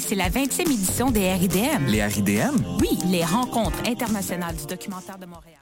C'est la 20e édition des RIDM. Les RIDM? Oui, les rencontres internationales du documentaire de Montréal.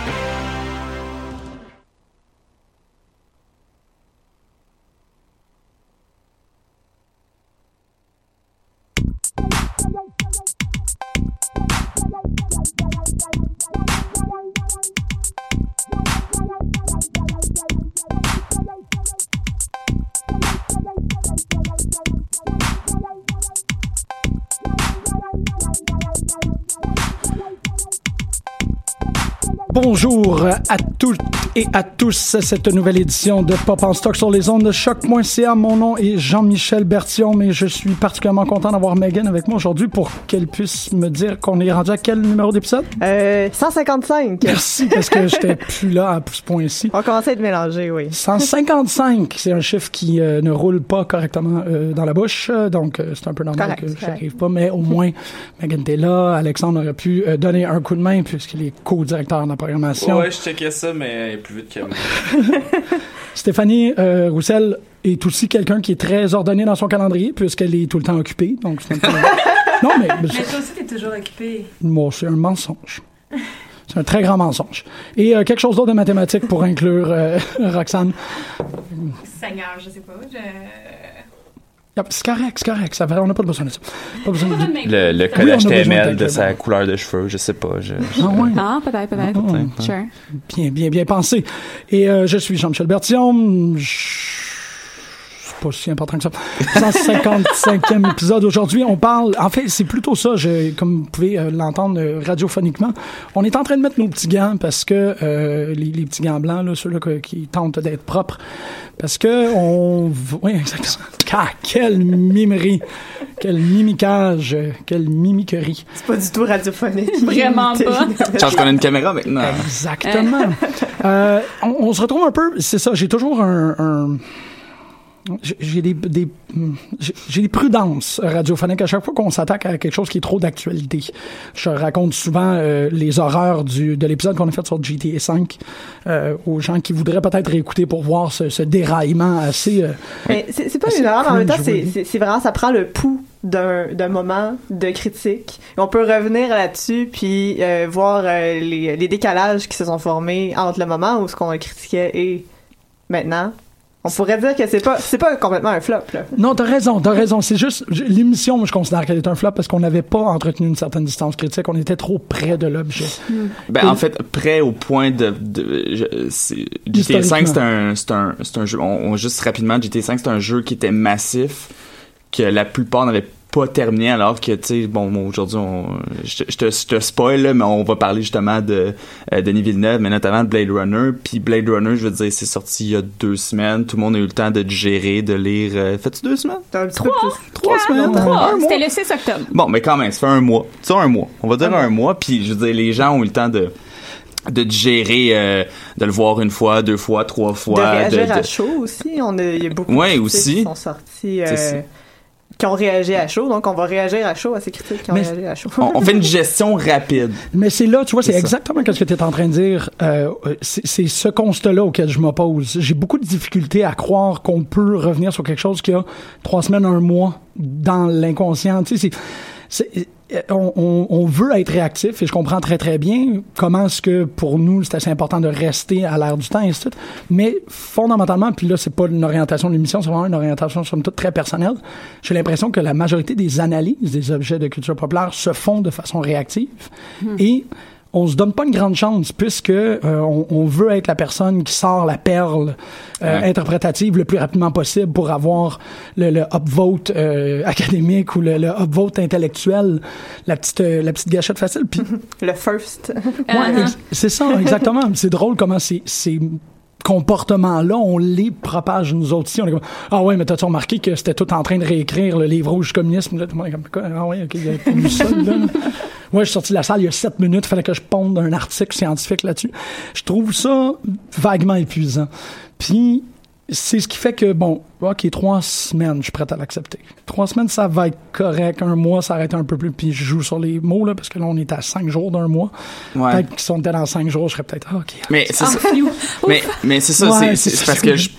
Bonjour à toutes et à tous. Cette nouvelle édition de Pop en stock sur les ondes de choc.ca. Mon nom est Jean-Michel Bertillon, mais je suis particulièrement content d'avoir Megan avec moi aujourd'hui pour qu'elle puisse me dire qu'on est rendu à quel numéro d'épisode? Euh, 155. Merci, parce que j'étais plus là à ce point-ci. On commence à être mélangé, oui. 155, c'est un chiffre qui euh, ne roule pas correctement euh, dans la bouche, euh, donc euh, c'est un peu normal Correct, que correct. j'arrive pas, mais au moins, Megan était là, Alexandre aurait pu euh, donner un coup de main puisqu'il est co-directeur de la programmation. Ouais, je checkais ça, mais plus vite que moi. Stéphanie euh, Roussel est aussi quelqu'un qui est très ordonné dans son calendrier puisqu'elle est tout le temps occupée. Donc c'est un peu- non, mais, Mais toi aussi, t'es toujours occupé. moi, c'est un mensonge. C'est un très grand mensonge. Et euh, quelque chose d'autre de mathématique pour inclure euh, Roxane? Seigneur, je sais pas. Je... Yep, C'est correct, c'est correct. Ça, va, on n'a pas besoin de ça. Pas besoin de... Le, le code HTML de sa couleur de cheveux, je sais pas. Je, Ah ouais. Ah, peut-être, peut-être. Ah, Sure. Bien, bien, bien pensé. Et euh, je suis Jean-Michel Bertillon. Je- pas si important que ça. 155e épisode. Aujourd'hui, on parle... En fait, c'est plutôt ça, je, comme vous pouvez euh, l'entendre euh, radiophoniquement. On est en train de mettre nos petits gants parce que... euh, les, les petits gants blancs, là, ceux-là qui tentent d'être propres. Parce que on... Oui, exactement. Ah, quelle mimerie! Quel mimicage! Quelle mimiquerie! C'est pas du tout radiophonique. Vraiment pas. Change qu'on a une caméra maintenant. Exactement. Euh, on, on se retrouve un peu, c'est ça, j'ai toujours un... un- j'ai- des, des j'ai j'ai des prudences radiophoniques à chaque fois qu'on s'attaque à quelque chose qui est trop d'actualité. Je raconte souvent euh, les horreurs du, de l'épisode qu'on a fait sur GTA 5 euh, aux gens qui voudraient peut-être réécouter pour voir ce, ce déraillement assez... euh, Mais c'est pas une mais en même temps, c'est vraiment, ça prend le pouls d'un d'un moment de critique. On peut revenir là-dessus, puis euh, voir euh, les, les décalages qui se sont formés entre le moment où ce qu'on critiquait et maintenant. On pourrait dire que c'est pas c'est pas complètement un flop, là. Non, t'as raison, t'as raison. C'est juste, l'émission, moi, je considère qu'elle est un flop parce qu'on n'avait pas entretenu une certaine distance critique. On était trop près de l'objet. Ben, en fait, près au point de, de GTA 5 c'est un, c'est un, c'est un jeu, on, on- juste rapidement, GTA 5 c'est un jeu qui était massif, que la plupart n'avaient pas terminé alors que, tu sais, bon, aujourd'hui, on, je, te- je te, spoil, là, mais on va parler justement de euh, Denis Villeneuve, mais notamment de Blade Runner. Puis Blade Runner, je veux dire, c'est sorti il y a deux semaines. Tout le monde a eu le temps de digérer, de lire. Euh, Fais-tu deux semaines? T'as un petit peu plus. Trois semaines? Trois. C'était le 6 octobre. Bon, mais quand même, ça fait un mois. Ça un mois. On va dire un mois, puis je veux dire, les gens ont eu le temps de de digérer, euh, de le voir une fois, deux fois, trois fois. de réagir de- à chaud aussi. On a, il y a beaucoup Ouais, de aussi. qui sont sortis. euh, C'est ça. Qui ont réagi à chaud. Donc, on va réagir à chaud à ces critiques qui ont Mais- réagi à chaud. On, on fait une gestion rapide. Mais c'est là, tu vois, c'est exactement ce que tu es en train de dire. Euh, c'est c'est ce constat-là auquel je m'oppose. J'ai beaucoup de difficultés à croire qu'on peut revenir sur quelque chose qui a trois semaines, un mois dans l'inconscient. Tu sais, c'est- on, on, on veut être réactif et je comprends très très bien comment est-ce que pour nous c'est assez important de rester à l'ère du temps et suite. Mais fondamentalement, puis là c'est pas une orientation de l'émission, c'est vraiment une orientation somme toute très personnelle. J'ai l'impression que la majorité des analyses des objets de culture populaire se font de façon réactive et on se donne pas une grande chance puisque euh, on, on veut être la personne qui sort la perle euh, Ouais. interprétative le plus rapidement possible pour avoir le, le upvote euh, académique ou le, le upvote intellectuel, la petite euh, la petite gâchette facile. Puis Le first. Ouais, c'est ça, exactement. c'est drôle comment ces, ces comportements-là, on les propage nous autres ici. On est comme, ah ouais, mais t'as-tu remarqué que c'était tout en train de réécrire le livre rouge communisme? Tout le monde est comme, ah ouais, ok, il y ça. Ouais, je suis sorti de la salle il y a sept minutes, fallait que je ponde un article scientifique là-dessus. Je trouve ça vaguement épuisant. Puis, c'est ce qui fait que, bon, ok, trois semaines, je suis prêt à l'accepter. Trois semaines, ça va être correct. Un mois, ça arrête un peu plus. Puis je joue sur les mots, là, parce que là, on est à cinq jours d'un mois. Ouais. Peut-être on était dans cinq jours, je serais peut-être, ah, ok. Mais c'est ça. Mais, mais c'est ça, Ouais, c'est- parce que je,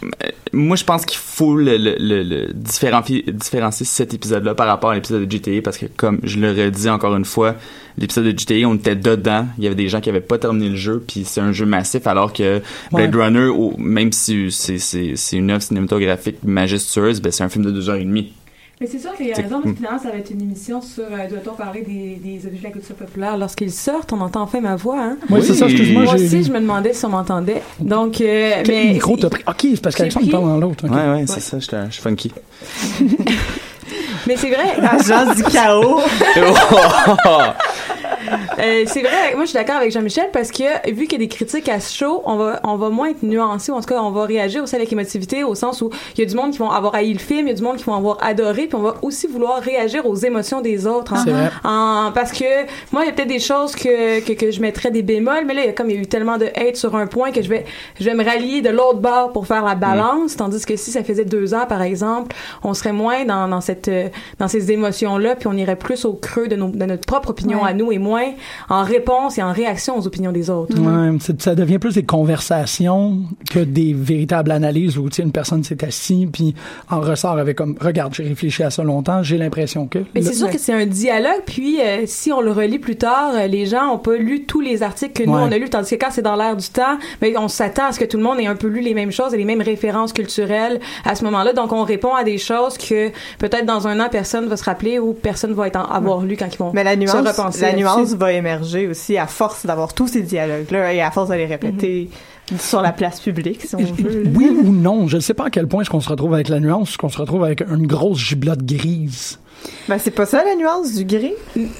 moi, je pense qu'il faut le, le, le, le différencier, différencier cet épisode-là par rapport à l'épisode de GTA parce que, comme je le redis encore une fois, l'épisode de GTA, on était dedans. Il y avait des gens qui avaient pas terminé le jeu, puis c'est un jeu massif, alors que Blade Ouais. Runner, même si c'est, c'est, c'est une œuvre cinématographique majestueuse, ben, c'est un film de deux heures et demie. Mais c'est sûr qu'il y a C'est- raison, parce que finalement, ça va être une émission sur euh, doit-on parler des, des objets de la culture populaire lorsqu'ils sortent? On entend enfin ma voix, hein? Oui, c'est ça, excuse-moi, Moi aussi, je me demandais si on m'entendait. Donc, euh, Quel mais. micro t'as pris? Ok, c'est parce qu'Alexandre parle dans l'autre. ok. Ouais, ouais, c'est ça, je suis funky. Mais c'est vrai. Agence du chaos. Euh, c'est vrai, moi je suis d'accord avec Jean-Michel parce que vu qu'il y a des critiques à ce show, on va, on va moins être nuancé, ou en tout cas on va réagir aussi avec émotivité au sens où il y a du monde qui vont avoir haï le film, il y a du monde qui vont avoir adoré, puis on va aussi vouloir réagir aux émotions des autres. hein. C'est vrai. En- parce que moi il y a peut-être des choses que, que, que je mettrais des bémols, mais là il y a comme il y a eu tellement de hate sur un point que je vais, je vais me rallier de l'autre bord pour faire la balance, tandis que si ça faisait deux ans par exemple, on serait moins dans, dans cette euh, dans ces émotions là, puis on irait plus au creux de, nos, de notre propre opinion Ouais. à nous et moins en réponse et en réaction aux opinions des autres. Ouais, ça devient plus des conversations que des véritables analyses où tu sais, une personne s'est assise puis en ressort avec comme regarde j'ai réfléchi à ça longtemps j'ai l'impression que Mais c'est sûr que c'est un dialogue, puis euh, si on le relit plus tard, euh, les gens ont pas lu tous les articles que nous on a lus, tandis que quand c'est dans l'air du temps, mais on s'attend à ce que tout le monde ait un peu lu les mêmes choses et les mêmes références culturelles à ce moment-là. Donc on répond à des choses que peut-être dans un an personne va se rappeler ou personne va être en- avoir lu quand ils vont Mais la se nuance, repenser. la nuance va émerger aussi à force d'avoir tous ces dialogues-là et à force de les répéter sur la place publique, si on veut. oui ou non je ne sais pas à quel point est-ce qu'on se retrouve avec la nuance est-ce qu'on se retrouve avec une grosse giblotte grise Ben, c'est pas ça la nuance du gris?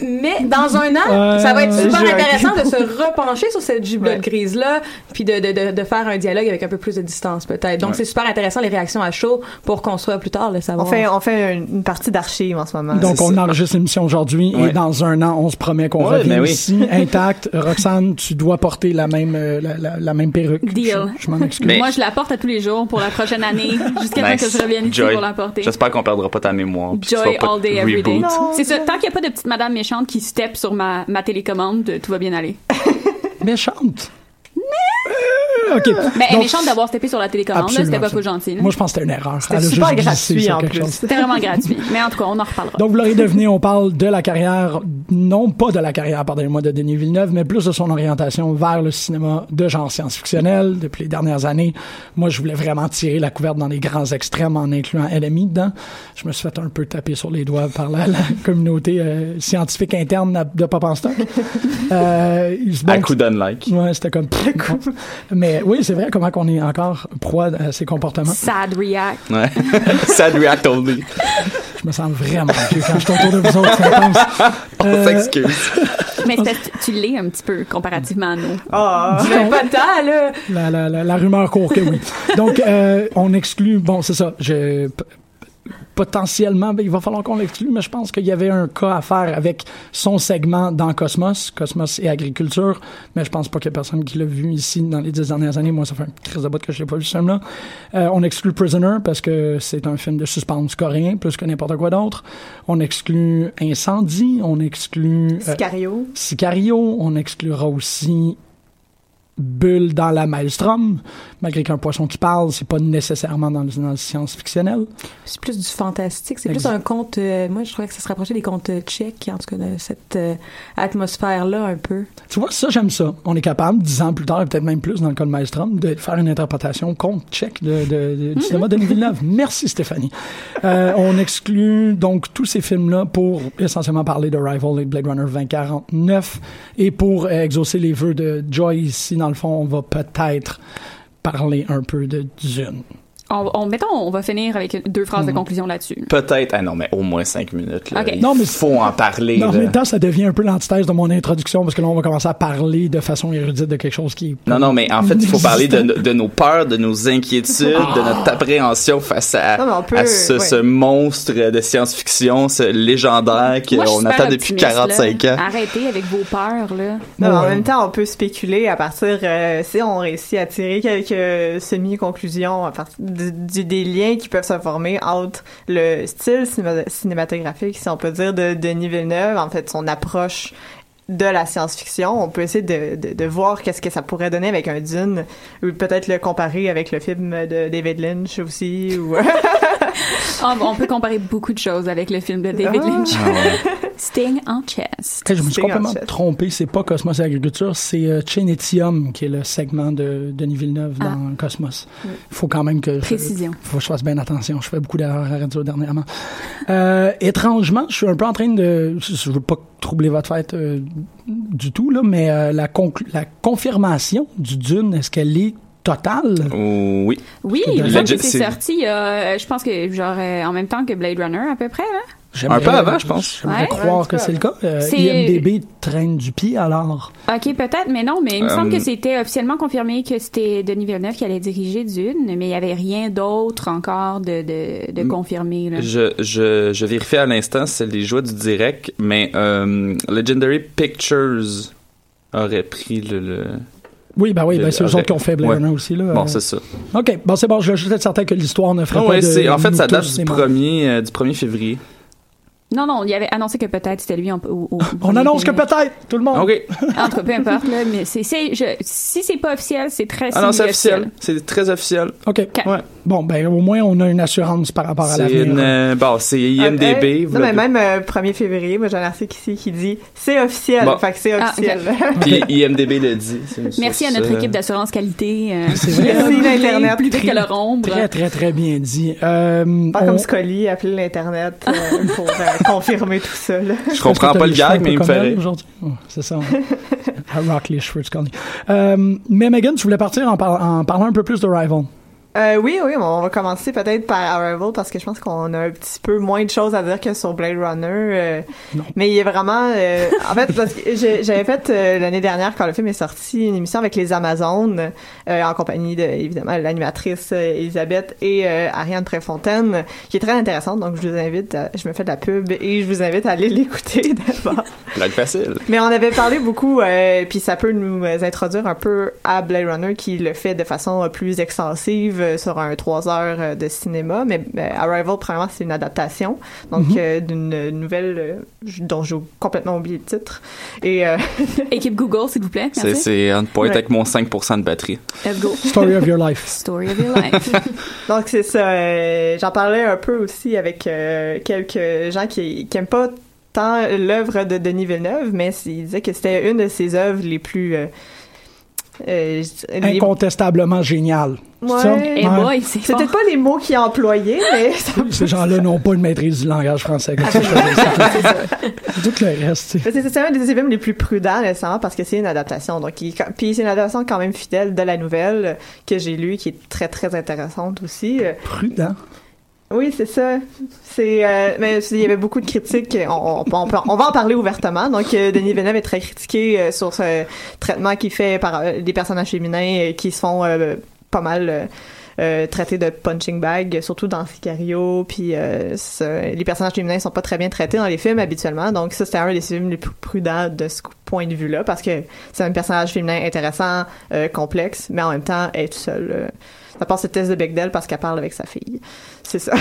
Mais dans un an, Euh, ça va être super intéressant de se repencher sur cette Ouais. grise-là, puis de, de, de, de faire un dialogue avec un peu plus de distance, peut-être. Donc, Ouais. c'est super intéressant, les réactions à chaud, pour construire plus tard le On savoir. fait, on fait une, une partie d'archives en ce moment. donc on ça. enregistre l'émission aujourd'hui et dans un an on se promet qu'on Ouais, revient ben oui. ici intact Roxane tu dois porter la même euh, la, la, la même perruque Deal. je, je m'en excuse Mais- Moi, je la porte à tous les jours pour la prochaine année, jusqu'à temps Nice. que je revienne ici Joy. pour la porter. J'espère qu'on perdra pas ta mémoire. Joy all day, every day. C'est ça. Tant qu'il n'y a pas de petite madame méchante qui step sur ma, ma télécommande, tout va bien aller. méchante? Euh, ok Mais elle est méchante d'avoir steppé sur la télécommande, C'était pas gentil, là. moi je pense que c'était une erreur C'était super gratuit, en plus. C'était vraiment gratuit. Mais en tout cas, on en reparlera. Donc, vous l'aurez deviné, on parle de la carrière, non pas de la carrière, pardonnez-moi, de Denis Villeneuve, mais plus de son orientation vers le cinéma de genre science-fictionnel depuis les dernières années. Moi, je voulais vraiment tirer la couverte dans les grands extrêmes en incluant LMI dedans. Je me suis fait un peu taper sur les doigts par la, la communauté euh, scientifique interne de Pop en Stock. Euh, À coup d'unlike. Ouais, c'était comme... mais oui, c'est vrai comment qu'on est encore proie à ces comportements. Sad react. Ouais. Sad react only. Je me sens vraiment vieux quand je suis autour de vous autres. On Euh, s'excuse. Mais tu l'es un petit peu comparativement à nous. Ah, Mais pas tant, là! La, la, la, la rumeur court que oui. Donc, euh, on exclut, bon, c'est ça, je, potentiellement, ben, il va falloir qu'on l'exclue, mais je pense qu'il y avait un cas à faire avec son segment dans Cosmos, Cosmos et agriculture, mais je pense pas qu'il y ait personne qui l'a vu ici dans les dix dernières années. Moi, ça fait un crise de botte que je l'ai pas vu ce film-là. Euh, on exclut Prisoner parce que c'est un film de suspense coréen plus que n'importe quoi d'autre. On exclut Incendie, on exclut euh, Sicario. Sicario, on exclura aussi Bulle dans la Maelstrom, malgré qu'un poisson qui parle, c'est pas nécessairement dans le, dans le science-fictionnel. C'est plus du fantastique. C'est plus un conte. euh, moi, je trouvais que ça se rapprochait des contes euh, tchèques, en tout cas, de cette euh, atmosphère-là, un peu. Tu vois, ça, j'aime ça. On est capable, dix ans plus tard, et peut-être même plus dans le cas de Maelstrom, de faire une interprétation contre tchèque de, de- de- du cinéma de Villeneuve. Merci, Stéphanie. Euh, on exclut donc tous ces films-là pour essentiellement parler de Rival et de Blade Runner 2049 et pour exaucer les vœux de Joy ici, dans le fond, on va peut-être parler un peu de Dune. On, on- mettons, on va finir avec deux phrases Mhm. de conclusion là-dessus. Peut-être, ah non, mais au moins cinq minutes. Là. Il Non, mais- faut en parler. Non, en même temps, ça devient un peu l'antithèse de mon introduction parce que là, on va commencer à parler de façon érudite de quelque chose qui Non, non, mais en fait, il faut parler de, de nos peurs, de nos inquiétudes, de notre appréhension face à, Non, mais on peut- à ce, ouais. ce monstre de science-fiction, ce légendaire qu'on attend depuis optimiste, 45 là. ans. Arrêtez avec vos peurs, là. Non, mais en Ouais. même temps, on peut spéculer à partir, euh, si on réussit à tirer quelques semi-conclusions à partir du- des liens qui peuvent se former entre le style cinéma- cinématographique, si on peut dire, de Denis Villeneuve, en fait, son approche de la science-fiction. On peut essayer de, de, de voir qu'est-ce que ça pourrait donner avec un Dune, ou peut-être le comparer avec le film de David Lynch aussi, ou... Ah, bon, on peut comparer beaucoup de choses avec le film de David Ah. Lynch. Ah Sting en chest. Hey, je me suis Sting complètement trompé. C'est pas Cosmos et Agriculture, c'est euh, Chenetium qui est le segment de Denis Villeneuve Ah. dans Cosmos. Il faut quand même que je, Précision. faut que je fasse bien attention. Je fais beaucoup d'erreurs à la radio dernièrement. Euh, étrangement, je suis un peu en train de... Je je veux pas troubler votre fête euh, du tout, là, mais euh, la, confirmation du Dune, est-ce qu'elle est totale? Oui. Oui, c'est sorti, euh, je pense que genre euh, en même temps que Blade Runner à peu près. Là. J'aimerais- Un peu avant, je pense. J'aimerais Ouais. croire que c'est le cas. Euh, C'est- IMDB traîne du pied, alors. Ok, peut-être, mais non, mais il me Euh, semble que c'était officiellement confirmé que c'était Denis Villeneuve qui allait diriger Dune, mais il y avait rien d'autre encore de, de, de confirmé. Là. Je, je, je vérifie à l'instant, c'est les joies du direct, mais euh, Legendary Pictures aurait pris le... le- Oui, ben oui, ben c'est eux autres qui ont fait Blade Ouais. Aussi. Là. Bon, Euh, c'est ça. OK, bon, c'est bon, je je suis peut-être certain que l'histoire ne ferait Non, pas ouais, de... c'est- en fait, ça date du c'est mort. 1er, euh, du 1er février. Non, non, il avait annoncé que peut-être c'était lui. en- au- au- On annonce que peut-être, tout le monde. OK. En tout cas, peu importe, là, mais c'est, c'est, je, si c'est pas officiel, c'est très Ah non, c'est officiel. C'est très officiel. OK. Ouais. Bon, ben au moins, on a une assurance par rapport à C'est l'avenir. une... euh, bon, c'est IMDB. Euh, vous non, mais même euh, 1er février, moi j'ai un article ici qui dit c'est officiel. Bon. Fait que c'est Ah, officiel. Puis IMDB le dit. Merci à notre euh, équipe d'assurance qualité. euh, C'est vrai. Merci l'Internet. Plus vite que leur ombre. Très, très, très bien dit. Euh, Pas on- comme Scully, appeler l'Internet euh, pour euh, confirmer tout ça. Là. Je comprends pas le gag, mais il me aujourd'hui? Oh, c'est ça. Rock les cheveux Scully. Euh, mais Megan, tu voulais partir en, par- en parlant un peu plus de Rival. Euh, oui, oui, on va commencer peut-être par Arrival parce que je pense qu'on a un petit peu moins de choses à dire que sur Blade Runner. euh, Non. mais il est vraiment... euh, en fait, parce que j'avais fait euh, l'année dernière, quand le film est sorti, une émission avec les Amazones, euh, en compagnie de, évidemment, l'animatrice euh, Elisabeth et euh, Ariane Préfontaine, qui est très intéressante. Donc, je vous invite, à- je me fais de la pub et je vous invite à aller l'écouter d'abord. Blague facile. Mais on avait parlé beaucoup, euh, puis ça peut nous introduire un peu à Blade Runner qui le fait de façon euh, plus extensive euh, sur un trois heures euh, de cinéma. Mais euh, Arrival, premièrement, c'est une adaptation, donc Mhm. euh, d'une nouvelle euh, dont j'ai complètement oublié le titre. Et euh, Équipe Google, s'il vous plaît. C'est, Merci. c'est on point Ouais. avec mon 5% de batterie. Let's go. Story of your life. Story of your life. donc c'est ça. euh, J'en parlais un peu aussi avec euh, quelques gens qui, qui aiment pas tant l'œuvre de Denis Villeneuve, mais ils disaient que c'était une de ses œuvres les plus euh, euh, les- Incontestablement génial. Ouais. Eh Ouais. c'est peut-être pas les mots qu'il a employés, mais Ces gens-là n'ont pas une maîtrise du langage français. dire. C'est tout le reste. c'est un des films les plus prudents, nécessairement, parce que c'est une adaptation. Donc, il- puis c'est une adaptation quand même fidèle de la nouvelle que j'ai lue, qui est très, très intéressante aussi. Euh, Prudent? Oui, c'est ça. C'est, euh, mais il y avait beaucoup de critiques. On, va en parler ouvertement. Donc, euh, Denis Villeneuve est très critiqué euh, sur ce traitement qu'il fait par euh, des personnages féminins qui se font euh, pas mal euh, euh, traité de punching bag, surtout dans Sicario, puis les personnages féminins sont pas très bien traités dans les films habituellement, donc ça c'était un des films les plus prudents de ce point de vue-là, parce que c'est un personnage féminin intéressant, complexe, mais en même temps, elle est toute seule. ça passe le test de Bechdel parce qu'elle parle avec sa fille. C'est ça.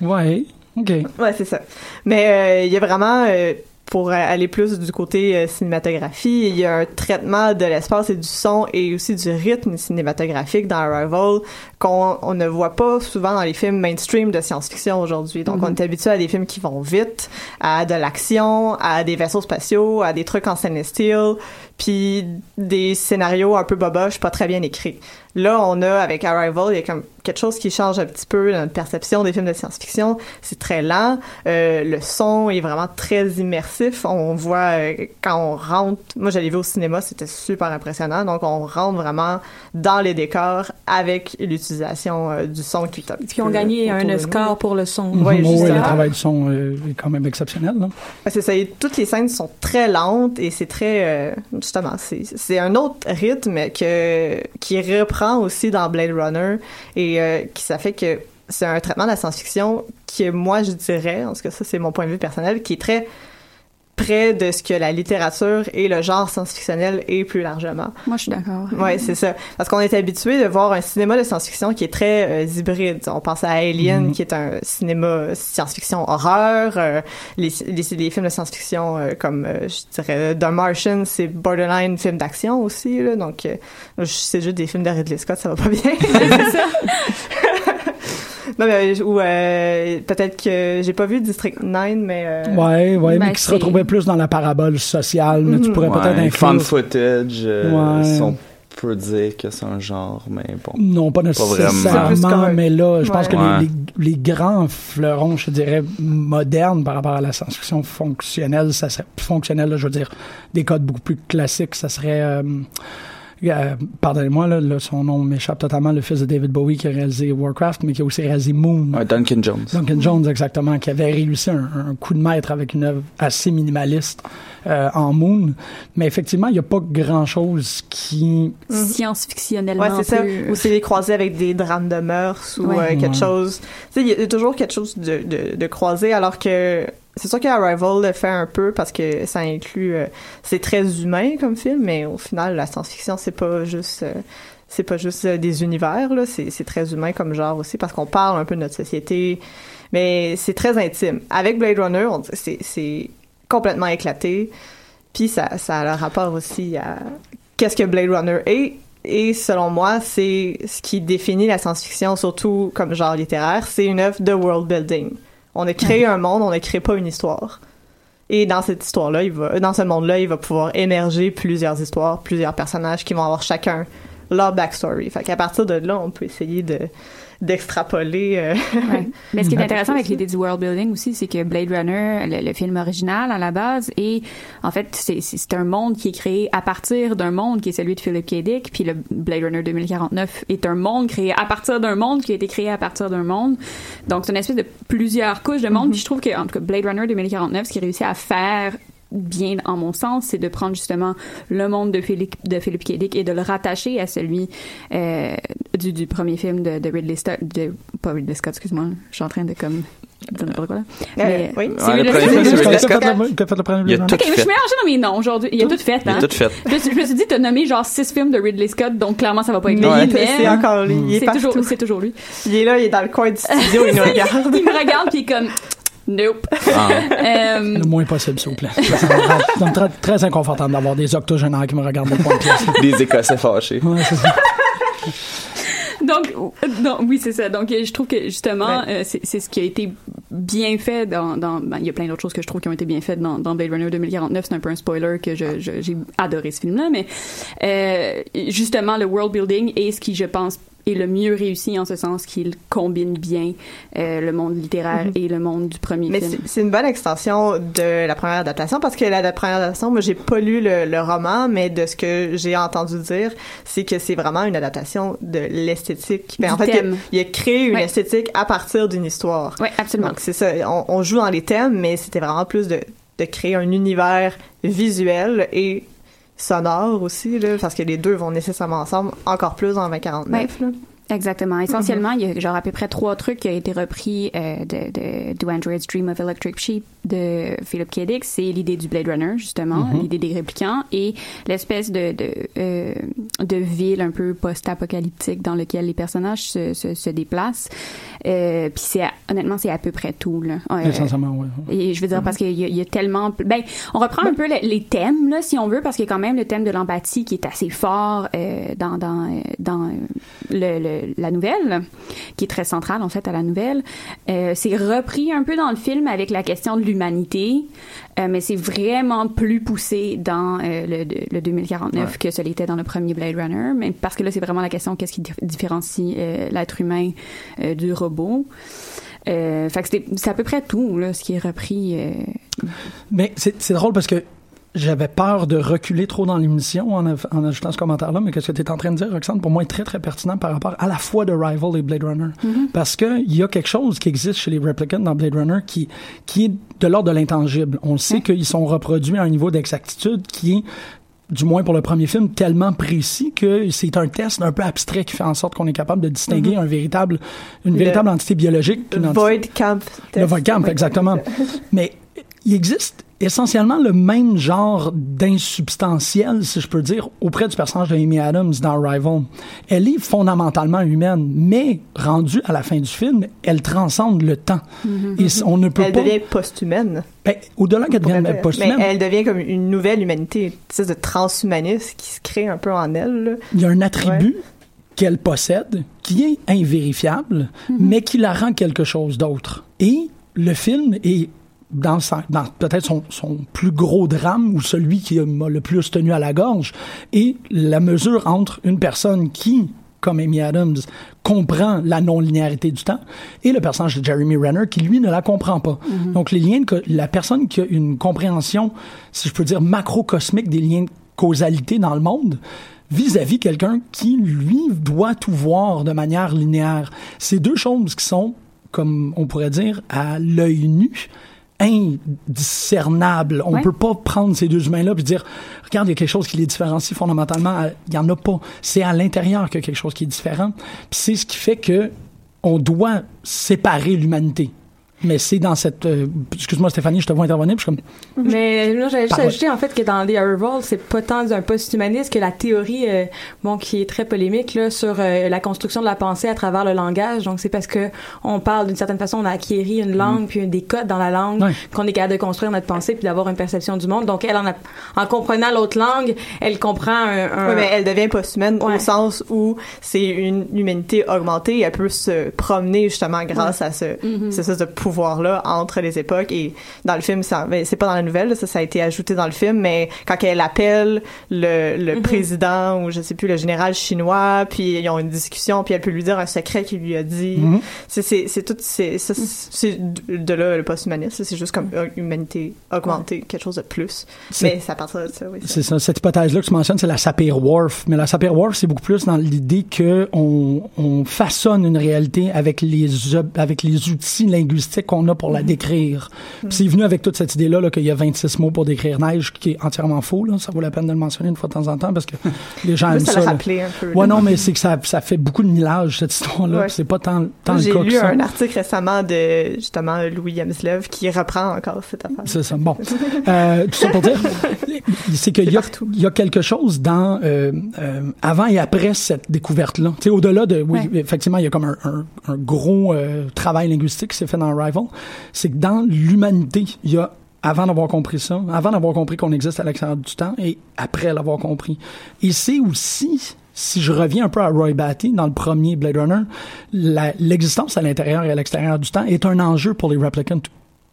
Ouais, OK. Ouais, c'est ça. Mais euh, il y a vraiment, euh, pour euh, aller plus du côté euh, cinématographie, il y a un traitement de l'espace et du son et aussi du rythme cinématographique dans Arrival qu'on on ne voit pas souvent dans les films mainstream de science-fiction aujourd'hui. Donc, on est habitué à des films qui vont vite, à de l'action, à des vaisseaux spatiaux, à des trucs en stainless steel, puis des scénarios un peu boboches, pas très bien écrits. Là, on a, avec Arrival, il y a comme quelque chose qui change un petit peu dans notre perception des films de science-fiction. C'est très lent. Euh, le son est vraiment très immersif. On voit euh, quand on rentre. Moi, j'allais vu au cinéma, c'était super impressionnant. Donc, on rentre vraiment dans les décors avec l'utilisation euh, du son qui est Puis on gagné un de. Oscar pour le son. Ouais, Mhm, oui, le travail du son est quand même exceptionnel. C'est ça. et toutes les scènes sont très lentes et c'est très euh, justement c'est un autre rythme que qui reprend aussi dans Blade Runner et euh, qui ça fait que c'est un traitement de la science-fiction qui moi je dirais en tout cas ça c'est mon point de vue personnel qui est très près de ce que la littérature et le genre science-fictionnel est plus largement. Moi, je suis d'accord. Ouais, c'est ça. Parce qu'on est habitué de voir un cinéma de science-fiction qui est très euh, hybride. On pense à Alien, qui est un cinéma science-fiction horreur. euh, les, les, les films de science-fiction euh, comme, euh, je dirais, The Martian, c'est borderline film d'action aussi. Là, donc, euh, c'est juste des films de Ridley Scott, ça va pas bien. non, mais, ou euh, peut-être que j'ai pas vu District 9, mais... euh, Ouais, ouais, Ben, mais qui se retrouvait plus dans la parabole sociale, mais tu Mhm. pourrais peut-être Ouais, fan inclure... footage, euh, Ouais. si on peut dire que c'est un genre, mais bon. Non, pas nécessairement, mais là, je pense Ouais. que Ouais. les, les, les grands fleurons, je dirais, modernes par rapport à la science-fiction fonctionnelle, ça serait fonctionnelle, là, je veux dire, des codes beaucoup plus classiques, ça serait... euh, euh, Pardonnez-moi, là, là, son nom m'échappe totalement, le fils de David Bowie qui a réalisé Warcraft, mais qui a aussi réalisé Moon. Ouais, Duncan Jones. Duncan Jones, exactement, qui avait réussi un, un coup de maître avec une œuvre assez minimaliste euh, en Moon. Mais effectivement, il n'y a pas grand-chose qui... Science-fictionnellement. Ouais, c'est ça. Ou c'est les croisés avec des drames de mœurs ou Ouais. euh, quelque Ouais. chose. Tu sais, il y a toujours quelque chose de, de, de croisé, alors que c'est sûr que Arrival le fait un peu parce que ça inclut. euh, c'est très humain comme film, mais au final, la science-fiction, c'est pas juste. euh, c'est pas juste euh, des univers, là. C'est, très humain comme genre aussi parce qu'on parle un peu de notre société. Mais c'est très intime. Avec Blade Runner, c'est complètement éclaté. Puis ça, ça a le rapport aussi à qu'est-ce que Blade Runner est. Et selon moi, c'est ce qui définit la science-fiction, surtout comme genre littéraire, c'est une œuvre de world building. On a créé un monde, on ne crée pas une histoire. Et dans cette histoire-là, il va, dans ce monde-là, il va pouvoir émerger plusieurs histoires, plusieurs personnages qui vont avoir chacun leur backstory. Fait qu'à partir de là, on peut essayer de d'extrapoler. euh, Ouais. Mais ce qui est intéressant avec l'idée du world building aussi, c'est que Blade Runner, le, le film original à la base, et en fait, c'est- un monde qui est créé à partir d'un monde qui est celui de Philip K. Dick, puis le Blade Runner 2049 est un monde créé à partir d'un monde qui a été créé à partir d'un monde. Donc, c'est une espèce de plusieurs couches de monde. Puis je trouve que, en tout cas, Blade Runner 2049, ce qu'il réussit à faire bien en mon sens, c'est de prendre justement le monde de Philippe, de Philip K. Dick et de le rattacher à celui euh, du, du premier film de, de Ridley Scott, de, pas Ridley Scott, excuse-moi, je suis en train de comme dire n'importe quoi là. Mais, oui. c'est Ouais, le le- premier Il y a tout Ok, je fait. suis mélangée dans mes noms aujourd'hui. Il y a tout fait, Il hein. a tout fait. Je, me suis- je me suis dit, t'as nommé genre six films de Ridley Scott, donc clairement ça va pas être lui, Mais mais c'est encore lui. Il est c'est toujours, c'est toujours lui. Il est là, il est dans le coin du studio, il nous regarde. il me regarde puis il est comme, nope. Ah. Euh, Le moins possible, s'il vous plaît. Ça me très, très inconfortable d'avoir des octogénaires qui me regardent de point de classe. Des Écossais fâchés. Ouais, c'est ça. Donc, non, oui, c'est ça. Donc, je trouve que justement, Ouais. euh, c'est c'est ce qui a été bien fait dans. dans ben, il y a plein d'autres choses que je trouve qui ont été bien faites dans, dans Blade Runner 2049. C'est un peu un spoiler que je- je- j'ai adoré ce film-là, mais euh, justement, le world building est ce qui, je pense, est le mieux réussi en ce sens qu'il combine bien euh, le monde littéraire et le monde du premier Mais film. c'est- c'est une bonne extension de la première adaptation parce que la, la première adaptation, moi j'ai pas lu le, le roman, mais de ce que j'ai entendu dire, c'est que c'est vraiment une adaptation de l'esthétique. Ben, en fait, il a, il a créé une Ouais. esthétique à partir d'une histoire. Oui, absolument. Donc c'est ça, on, on joue dans les thèmes, mais c'était vraiment plus de, de créer un univers visuel et sonore aussi, là, parce que les deux vont nécessairement ensemble, encore plus en 2049. là. Exactement. Essentiellement, il y a genre à peu près trois trucs qui ont été repris euh, de, de Do Android's Dream of Electric Sheep de Philip K. Dick. C'est l'idée du Blade Runner, justement, Mhm. l'idée des réplicants et l'espèce de de, euh, de ville un peu post-apocalyptique dans lequel les personnages se, se, se déplacent. Euh, Puis c'est honnêtement, c'est à peu près tout là. Euh, oui. et je veux dire parce qu'il y, y a tellement ben on reprend un peu le- les thèmes là si on veut parce qu'il y a quand même le thème de l'empathie qui est assez fort euh, dans dans euh, dans euh, le, le- la nouvelle qui est très centrale en fait à la nouvelle Euh, c'est repris un peu dans le film avec la question de l'humanité euh, mais c'est vraiment plus poussé dans euh, le, le 2049 que ce l'était dans le premier Blade Runner. Mais parce que là c'est vraiment la question qu'est-ce qui dif- différencie euh, l'être humain du robot? Euh, fait que c'est à peu près tout là, ce qui est repris. Mais c'est drôle parce que j'avais peur de reculer trop dans l'émission en, ajoutant ce commentaire-là, mais qu'est-ce que tu es en train de dire, Roxane, pour moi, est très, très pertinent par rapport à la fois de Rival et Blade Runner. Parce que il y a quelque chose qui existe chez les Replicants dans Blade Runner qui, qui est de l'ordre de l'intangible. On sait qu'ils sont reproduits à un niveau d'exactitude qui est du moins pour le premier film, tellement précis que c'est un test un peu abstrait qui fait en sorte qu'on est capable de distinguer un véritable, une Le- véritable entité biologique. entité- Void Camp. le. Void Camp, exactement. Mais il existe essentiellement le même genre d'insubstantiel, si je peux dire, auprès du personnage de Amy Adams dans Rival. Elle est fondamentalement humaine, mais rendue à la fin du film, elle transcende le temps. Et c- on ne peut Elle pas... devient post-humaine. Ben, au-delà qu'elle devienne Mais post-humaine, elle devient comme une nouvelle humanité, une espèce de transhumanisme qui se crée un peu en elle. là. il y a un attribut qu'elle possède qui est invérifiable, mais qui la rend quelque chose d'autre. Et le film est dans, peut-être son, son plus gros drame ou celui qui m'a le plus tenu à la gorge et la mesure entre une personne qui comme Amy Adams, comprend la non-linéarité du temps, et le personnage de Jeremy Renner, qui, lui, ne la comprend pas. Donc, les liens, de la personne qui a une compréhension, si je peux dire, macrocosmique des liens de causalité dans le monde, vis-à-vis quelqu'un qui, lui, doit tout voir de manière linéaire. C'est deux choses qui sont, comme on pourrait dire, à l'œil nu, indiscernables. On Ouais. peut pas prendre ces deux humains-là et dire, regarde, il y a quelque chose qui les différencie fondamentalement. Il y en a pas. C'est à l'intérieur qu'il y a quelque chose qui est différent. Puis c'est ce qui fait que on doit séparer l'humanité. Mais c'est dans cette... euh, Excuse-moi Stéphanie, je te vois intervenir. Puis je suis comme, Mais là, j'allais juste ajouter en fait que dans The Arrival, c'est pas tant un post-humaniste que la théorie, euh, bon, qui est très polémique là sur euh, la construction de la pensée à travers le langage. Donc c'est parce que on parle d'une certaine façon, on a acquéri une langue puis des codes dans la langue Ouais. qu'on est capable de construire notre pensée puis d'avoir une perception du monde. Donc elle, en, a- en comprenant l'autre langue, elle comprend un. un- Ouais, mais elle devient post-humaine Ouais. au sens où c'est une humanité augmentée. Elle peut se promener justement grâce à ce, Mhm. ce de pouvoir-là entre les époques. Et dans le film, ça- ben, c'est pas dans la nouvelle, là, ça, ça a été ajouté dans le film, mais quand elle appelle le, le Mhm. président ou je sais plus, le général chinois, puis ils ont une discussion, puis elle peut lui dire un secret qu'il lui a dit. Mhm. C'est, tout, c'est, ça, c'est de là le post-humanisme. C'est juste comme une humanité augmentée, quelque chose de plus. Mais à partir de ça, oui. C'est ça, cette hypothèse-là que tu mentionnes, c'est la Sapir-Whorf. Mais la Sapir-Whorf, c'est beaucoup plus dans l'idée que on, on façonne une réalité avec les avec les outils linguistiques qu'on a pour la décrire. Puis c'est venu avec toute cette idée-là là, qu'il y a 26 mots pour décrire neige, qui est entièrement faux. Là. Ça vaut la peine de le mentionner une fois de temps en temps parce que les gens aiment ça. rappeler un peu. Ouais, non, mais c'est que ça, ça fait beaucoup de millage, cette histoire-là. Ouais. C'est pas tant, tant le J'ai cas que lu ça. un article récemment de justement Louis Yamslev qui reprend encore cette affaire. C'est ça. Bon. Euh, tout ça pour dire, c'est qu'il y a, y quelque chose dans euh, euh, avant et après cette découverte-là. Tu sais, au-delà de, oui, effectivement, il y a comme un, un, un gros travail linguistique qui s'est fait dans C'est que dans l'humanité, il y a avant d'avoir compris ça, avant d'avoir compris qu'on existe à l'extérieur du temps et après l'avoir compris. Et c'est aussi, si je reviens un peu à Roy Batty dans le premier Blade Runner, l'existence à l'intérieur et à l'extérieur du temps est un enjeu pour les replicants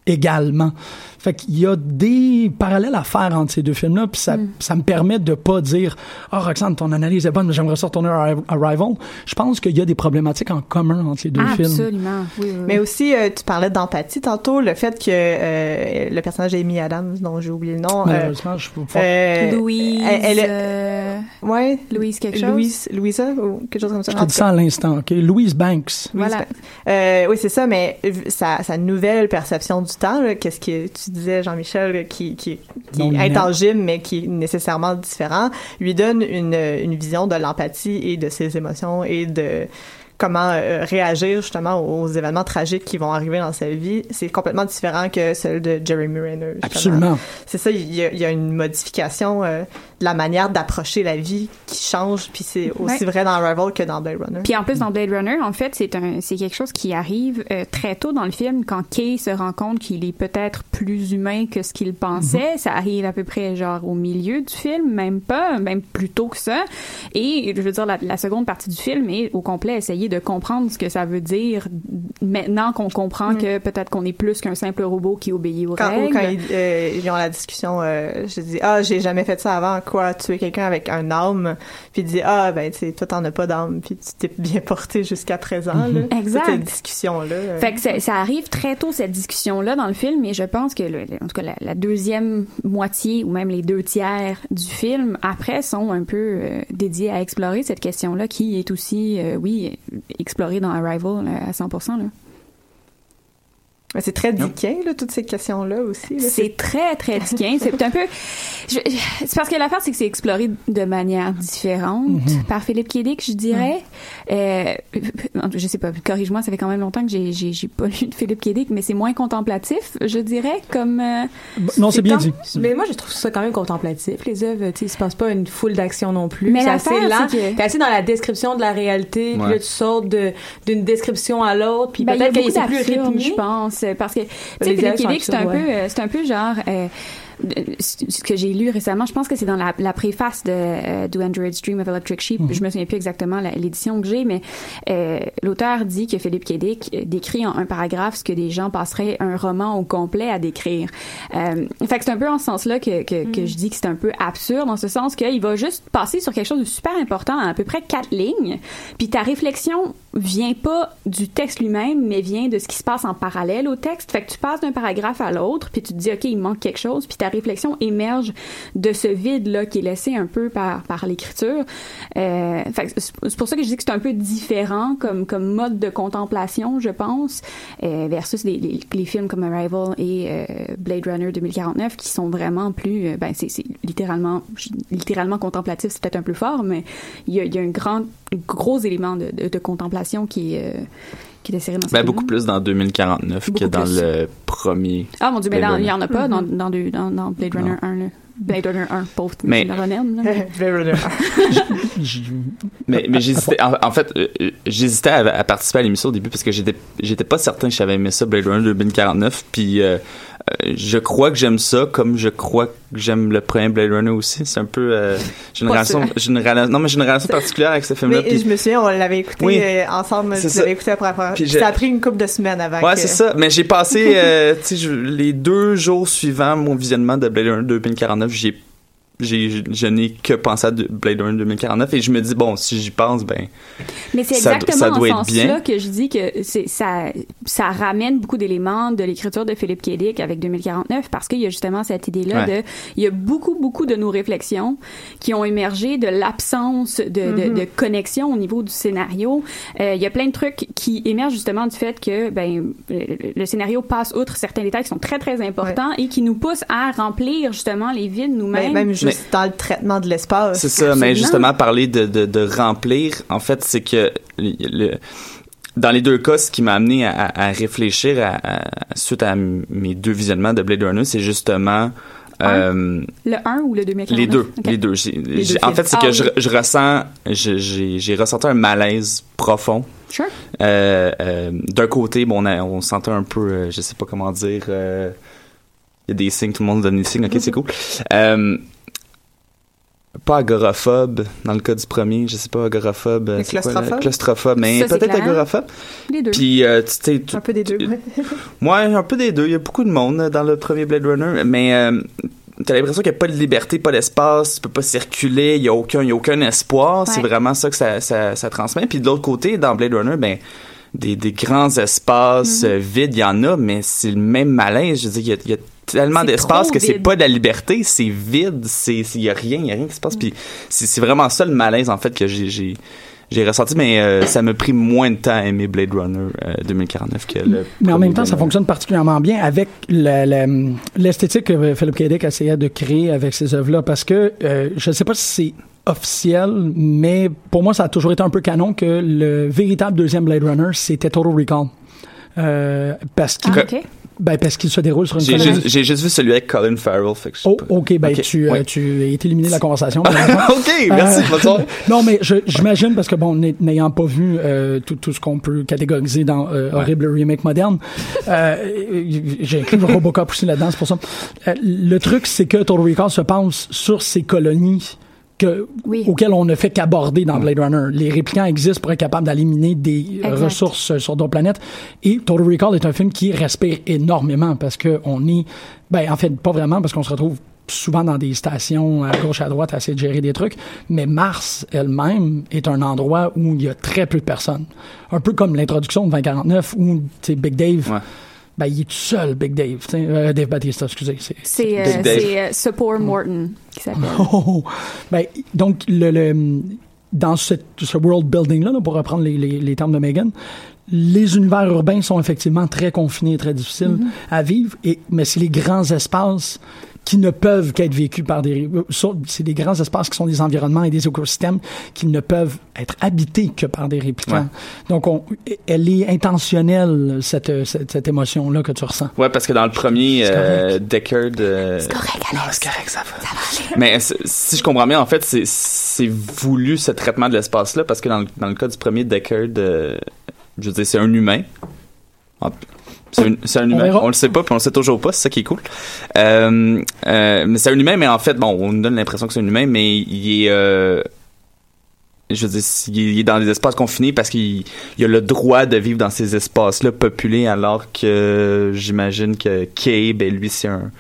également. Fait qu'il y a des parallèles à faire entre ces deux films-là, puis ça, ça me permet de pas dire « Ah, Roxane, ton analyse est bonne, mais j'aimerais ça retourner à Arrival ». Je pense qu'il y a des problématiques en commun entre les deux films. Absolument. Oui, oui, oui. Mais aussi, euh, tu parlais d'empathie tantôt, le fait que euh, le personnage d'Amy Adams, dont j'ai oublié le nom, euh, je peux pas... euh, Louise. elle- elle- euh, ouais, Louise quelque chose. Louise, Louisa ou quelque chose comme ça. je te dis ça à l'instant, OK? Louise Banks. Voilà. Louise Euh, oui, c'est ça, mais sa, sa nouvelle perception du temps, qu'est-ce que tu disais, Jean-Michel, qui, qui, qui Non est intangible, mais qui est nécessairement différent, lui donne une, une vision de l'empathie et de ses émotions et de comment euh, réagir justement aux événements tragiques qui vont arriver dans sa vie, c'est complètement différent que celle de Jeremy Renner. justement. Absolument. C'est ça, il y, a, il y a une modification euh, la manière d'approcher la vie qui change, puis c'est aussi Ouais. vrai dans Arrival que dans Blade Runner. Puis en plus dans Blade Runner, en fait, c'est un c'est quelque chose qui arrive euh, très tôt dans le film quand Kay se rend compte qu'il est peut-être plus humain que ce qu'il pensait. Ça arrive à peu près genre au milieu du film, même pas, même plus tôt que ça. Et je veux dire la, la seconde partie du film est au complet essayer de comprendre ce que ça veut dire maintenant qu'on comprend que peut-être qu'on est plus qu'un simple robot qui obéit aux Quand, ou règles. quand ils, euh, ils ont la discussion, euh, je dis ah j'ai jamais fait ça avant, quoi tuer quelqu'un avec un âme, puis dit ah ben tu sais toi t'en as pas d'âme, puis tu t'es bien porté jusqu'à présent là. Exact. Cette discussion là. Fait que ça, arrive très tôt cette discussion-là dans le film, et je pense que le, en tout cas la, la deuxième moitié ou même les deux tiers du film après sont un peu euh, dédiés à explorer cette question-là qui est aussi, euh, oui, explorée dans Arrival euh, à 100%. Là. C'est très diquin là toutes ces questions là aussi. là. C'est très très diquin. C'est un peu. je- C'est parce que l'affaire c'est que c'est exploré de manière différente Mhm. par Philippe Kédic, je dirais. Euh, je sais pas. Corrige-moi, ça fait quand même longtemps que j'ai j'ai j'ai pas lu de Philippe Kédic, mais c'est moins contemplatif, je dirais, comme. euh, Non, c'est bien dit. Mais moi, je trouve ça quand même contemplatif, les œuvres. Tu sais, il se passe pas une foule d'action non plus. Mais c'est assez l'affaire, lent. que- T'es assez dans la description de la réalité, puis Ouais. là, tu sautes de- d'une description à l'autre, puis Ben, il y a peut-être que c'est plus rythmé. je pense, parce que tu sais, sont Kédic, c'est un peu, euh, c'est un peu genre. Ce que j'ai lu récemment, je pense que c'est dans la, la préface de euh, Do Androids Dream of Electric Sheep. Je me souviens plus exactement la- l'édition que j'ai, mais euh, l'auteur dit que Philippe Kédic euh, décrit en un paragraphe ce que des gens passeraient un roman au complet à décrire. Euh, fait que c'est un peu en ce sens-là que, que, que je dis que c'est un peu absurde, en ce sens qu'il va juste passer sur quelque chose de super important, à, à peu près quatre lignes, puis ta réflexion vient pas du texte lui-même, mais vient de ce qui se passe en parallèle au texte. Fait que tu passes d'un paragraphe à l'autre, puis tu te dis, OK, il manque quelque chose, puis ta réflexion émerge de ce vide-là qui est laissé un peu par, par l'écriture. Euh, c'est pour ça que je dis que c'est un peu différent comme, comme mode de contemplation, je pense, euh, versus les, les, les films comme Arrival et euh, Blade Runner 2049 qui sont vraiment plus, euh, ben c'est littéralement, littéralement contemplatif, c'est peut-être un peu fort, mais il y a, y a un grand, gros élément de, de, de contemplation qui est, euh, qui est inséré dans ce Ben, beaucoup plus dans 2049 que Beaucoup dans plus. le premier. Ah mon dieu, mais il y en a pas dans, dans, deux- dans, dans Blade Runner 1, là. Blade Runner 1, pauvre Mais- là. Blade Runner. Mais, mais j'hésitais, en, en fait, euh, euh, j'hésitais à, à participer à l'émission au début parce que j'étais, j'étais pas certain que j'avais aimé ça, Blade Runner 2049. Puis, euh, je crois que j'aime ça, comme je crois que j'aime le premier Blade Runner aussi. C'est un peu, euh, j'ai une relation, une rela- non, mais j'ai une relation particulière avec ce film-là. Mais puis- je me souviens, on l'avait écouté Oui. ensemble, ça. l'avais écouté après après. Puis Puis je- Ça a pris une couple de semaines avant Ouais, que... c'est ça. Mais j'ai passé, euh, je- les deux jours suivants mon visionnement de Blade Runner 2049, j'ai, j'ai, je n'ai que pensé à de- Blade Runner 2049 et je me dis bon, si j'y pense, ben, Mais c'est Ça exactement ça en doit ce être bien. sens-là que je dis que c'est ça ça ramène beaucoup d'éléments de l'écriture de Philippe Kédic avec 2049 parce qu'il y a justement cette idée-là Ouais. de il y a beaucoup beaucoup de nos réflexions qui ont émergé de l'absence de, de, de connexion au niveau du scénario. Euh, il y a plein de trucs qui émergent justement du fait que ben le, le scénario passe outre certains détails qui sont très très importants et qui nous poussent à remplir justement les vides Ben, nous-mêmes. même dans le traitement de l'espace. C'est ça, mais justement, parler de, de, de remplir, en fait, c'est que le, le- dans les deux cas, ce qui m'a amené à, réfléchir à, à- suite à mes deux visionnements de Blade Runner, c'est justement euh, Le 1 ou le 2049 les deux. Ok. Les deux. J'ai- deux en fait, c'est Ah que je, oui. je ressens, je- j'ai j'ai ressenti un malaise profond. Sure. Euh, euh, D'un côté, bon, on, a- on sentait un peu, je sais pas comment dire, il y a des signes, tout le monde donne des signes, ok, c'est cool. Pas agoraphobe dans le cas du premier, je sais pas agoraphobe, euh, quoi, claustrophobe? mais peut-être agoraphobe. Les deux. Puis euh, tu sais, Un peu des deux, ouais. Ouais, un peu des deux. Il y a beaucoup de monde euh, dans le premier Blade Runner, mais euh, t'as l'impression qu'il n'y a pas de liberté, pas d'espace, tu peux pas circuler, il y a aucun, y a aucun espoir. C'est vraiment ça que ça, ça, ça transmet. Puis de l'autre côté, dans Blade Runner, ben des, des grands espaces Mhm. euh, vides, il y en a, mais c'est le même malaise. Je veux dire, il y a, il y a tellement d'espace que c'est pas de la liberté, c'est vide, c'est il y a rien, il y a rien qui se passe. Puis c'est vraiment ça le malaise en fait que j'ai ressenti, mais euh, ça m'a pris moins de temps à aimer Blade Runner euh, 2049 que le. Mais en même temps, ça fonctionne particulièrement bien avec l'esthétique que Philip K. Dick essayait de créer avec ces œuvres-là, parce que euh, je ne sais pas si c'est officiel, mais pour moi, ça a toujours été un peu canon que le véritable deuxième Blade Runner, c'était Total Recall. Euh, parce qu'il Ah, ben, parce qu'il se déroule sur une J'ai juste, j'ai juste vu celui avec Colin Farrell. Fait que Oh, ok, ben tu, euh, ouais. tu es éliminé de la conversation. ok, merci. Euh, non, mais j'imagine parce que bon, n'ay- n'ayant pas vu euh, tout, tout ce qu'on peut catégoriser dans euh, horrible remake moderne, euh, j'ai inclus le Robocop aussi là-dedans, c'est pour ça. Euh, le truc, c'est que Total Recall se passe sur ces colonies que, Oui. auxquelles on ne fait qu'aborder dans Blade Runner. Les réplicants existent pour être capables d'éliminer des Exact. ressources euh, sur d'autres planètes. Et Total Recall est un film qui respire énormément parce que on est, ben en fait pas vraiment parce qu'on se retrouve souvent dans des stations à gauche à droite à essayer de gérer des trucs, mais Mars elle-même est un endroit où il y a très peu de personnes. Un peu comme l'introduction de 2049 où tu sais, Big Dave, Ouais. Ben il est tout seul Big Dave, euh, Dave Batista, excusez, c'est euh, c'est, euh, Support Morton qui s'appelle. Oh, ben, donc, le, le- dans cette- ce world building-là, là, pour reprendre les, les, les termes de Megan, les univers urbains sont effectivement très confinés et très difficiles à vivre, et, mais c'est les grands espaces qui ne peuvent qu'être vécus par des... euh, C'est des grands espaces qui sont des environnements et des écosystèmes qui ne peuvent être habités que par des réplicants. Ouais. Donc, on, elle est intentionnelle, cette, cette, cette émotion-là que tu ressens. Ouais, parce que dans le premier, euh, Deckard. euh, C'est correct, Non, c'est correct, ça va. Mais c'est- si je comprends bien, en fait, c'est c'est voulu ce traitement de l'espace-là parce que dans le, dans le cas du premier Deckard, euh, je veux dire, c'est un humain. C'est un, On humain. On le sait pas, puis on le sait toujours pas. C'est ça qui est cool. Euh, euh, mais c'est un humain, mais en fait, bon, on nous donne l'impression que c'est un humain, mais il est. Euh, je veux dire, il est- dans des espaces confinés parce qu'il il a le droit de vivre dans ces espaces-là populés, alors que j'imagine que Cabe, lui, c'est un,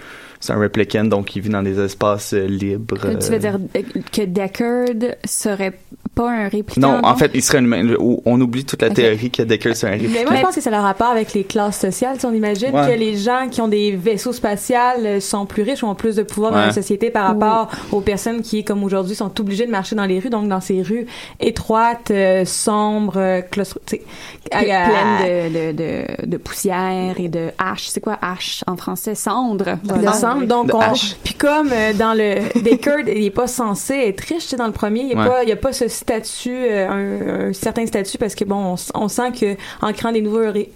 c'est un replicant, donc il vit dans des espaces euh, libres. Euh, Tu veux dire euh, que Deckard serait pas un répliquant? Non, en fait, il serait un humain. On- oublie toute la Ok. théorie que Deckard, c'est un Mais replicant. moi, je pense que ça a le rapport avec les classes sociales. Sais, on imagine Ouais. que les gens qui ont des vaisseaux spatials euh, sont plus riches ou ont plus de pouvoir dans la société par rapport aux personnes qui, comme aujourd'hui, sont obligées de marcher dans les rues, donc dans ces rues étroites, euh, sombres, euh, claustro... tu sais, à- à- pleine de, de, de, de poussière et de hache. C'est quoi hache en français? Cendre. de cendre. Donc, De on, puis comme euh, dans le Deckard, il est pas censé être riche, tu sais, dans le premier, il y a Ouais. pas, y a pas ce statut, euh, un, un certain statut parce que bon, on, on sent que en créant des nouveaux ré-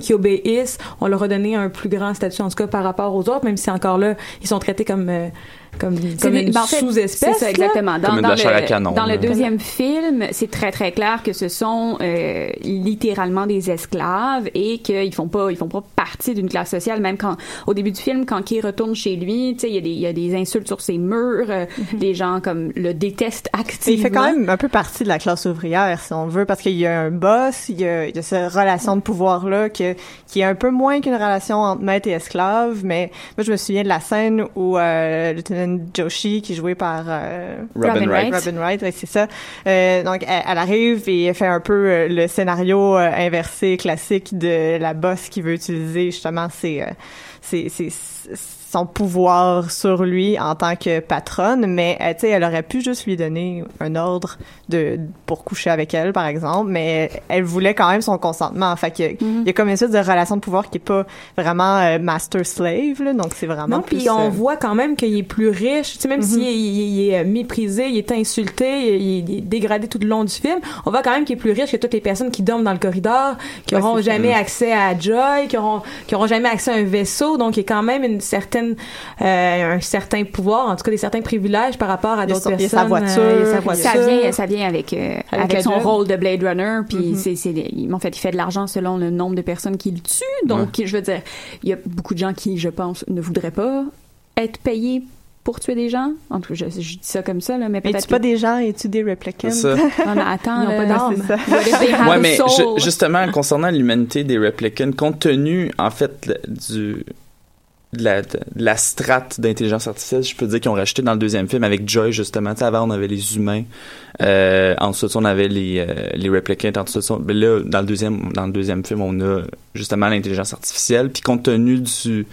qui obéissent, on leur a donné un plus grand statut en tout cas par rapport aux autres, même si encore là, ils sont traités comme euh, comme, C'est comme des- une ben, en fait, sous-espèce. C'est ça, exactement. Dans, le, canon, dans là. le deuxième film, c'est très très clair que ce sont euh, littéralement des esclaves et qu'ils font pas ils font pas partie d'une classe sociale. Même quand au début du film, quand Kay retourne chez lui, tu sais, il y a des il y a des insultes sur ses murs, euh, les gens comme le détestent activement. il fait quand même un peu partie de la classe ouvrière, si on veut, parce qu'il y a un boss, il y a, il y a cette relation de pouvoir-là que, qui est un peu moins qu'une relation entre maître et esclave, mais moi, je me souviens de la scène où euh, Joshi, qui est joué par euh, Robin Robin Wright. Wright. Robin Wright, ouais, c'est ça. Euh, donc, elle, elle arrive et elle fait un peu euh, le scénario inversé classique de la boss qui veut utiliser justement ses, euh, ses, ses- son pouvoir sur lui en tant que patronne, mais euh, tu sais, elle aurait pu juste lui donner un ordre de pour coucher avec elle, par exemple, mais elle voulait quand même son consentement. Fait que il y a comme une espèce de relation de pouvoir qui est pas vraiment euh, master-slave, là, donc c'est vraiment Non, puis on euh, voit quand même qu'il est plus riche. Tu sais, même s'il est, méprisé, il est insulté, il, est dégradé tout le long du film, on voit quand même qu'il est plus riche que toutes les personnes qui dorment dans le corridor, qui Ouais, auront c'est ça. jamais accès à Joy, qui auront, qui auront jamais accès à un vaisseau. Donc, il y a quand même une certaine, euh, un certain pouvoir, en tout cas des certains privilèges par rapport à d'autres personnes. sa voiture, euh, sa voiture. ça vient, ça vient avec, euh, avec, son rôle de Blade Runner, puis Mhm. c'est, en fait, il fait de l'argent selon le nombre de personnes qu'il tue. Donc, je veux dire, il y a beaucoup de gens qui, je pense, ne voudraient pas être payés pour tuer des gens. En tout cas, je, je dis ça comme ça, là, mais peut-être tu pas des gens et tu des replicants? Ça. Non, mais attends, Ils n'ont pas have Ouais, mais justement, concernant l'humanité des replicants, compte tenu, en fait, le- du, de la, de la strate d'intelligence artificielle, je peux dire qu'ils ont rajouté dans le deuxième film avec Joy, justement. Tu sais, avant, on avait les humains. Euh, ensuite, on avait les, euh, les replicants. Ensuite, on- ben là, dans le deuxième, dans le deuxième film, on a justement l'intelligence artificielle. Puis compte tenu du,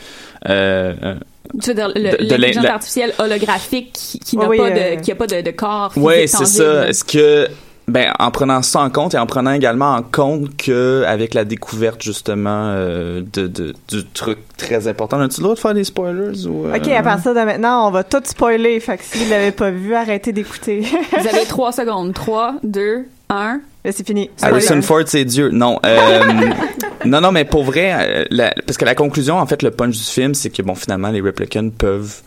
euh, euh, Tu veux dire, l'intelligence artificielle holographique qui, qui n'a Oui, pas euh, de, qui a pas de, de corps Ouais, c'est ça. Est-ce que Ben, en prenant ça en compte et en prenant également en compte que avec la découverte justement euh, de, de, du truc très important, as-tu le droit de faire des spoilers ou euh? Ok, à partir de maintenant, on va tout spoiler. Fait que si vous l'avez pas vu, arrêtez d'écouter. Vous avez trois secondes. Trois, deux, un. Là, c'est fini. Harrison Ford, c'est Dieu. Non, euh, non, non, mais pour vrai, euh, la- parce que la conclusion, en fait, le punch du film, c'est que bon, finalement, les replicants peuvent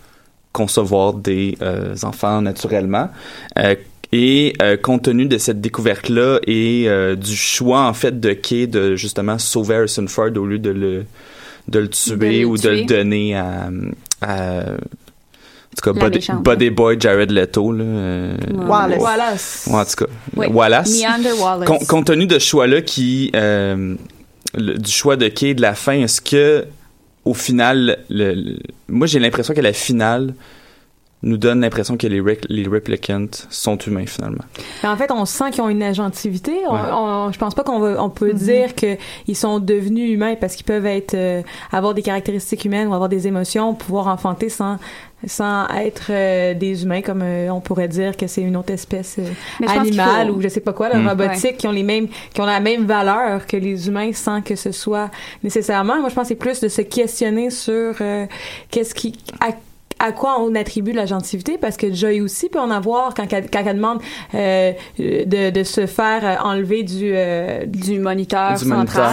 concevoir des euh, enfants naturellement. Euh, et euh, compte tenu de cette découverte-là et euh, du choix en fait de Kay de justement sauver Harrison Ford au lieu de le de le tuer ou de le donner à, à en tout cas Body, méchante. Body Boy Jared Leto là, euh, Wallace. Wallace. ouais, en tout cas Oui. Wallace Wallace. Com- compte tenu de ce choix-là qui euh, le- du choix de Kay de la fin, est-ce que au final, le, le- moi j'ai l'impression que la finale nous donne l'impression que les, rec- les replicants sont humains finalement. Mais en fait, on sent qu'ils ont une agentivité. On, Ouais. on- je pense pas qu'on va, on peut dire que ils sont devenus humains parce qu'ils peuvent être, euh, avoir des caractéristiques humaines ou avoir des émotions, pouvoir enfanter sans, sans être euh, des humains, comme euh, on pourrait dire que c'est une autre espèce euh, animale faut- ou je sais pas quoi, la Mm. robotique, qui ont les mêmes, qui ont la même valeur que les humains sans que ce soit nécessairement. Moi, je pense que c'est plus de se questionner sur euh, qu'est-ce qui, à, à quoi on attribue la gentilité parce que Joy aussi peut en avoir quand, elle- quand elle demande euh, de, de se faire euh, enlever du euh, du moniteur Du central,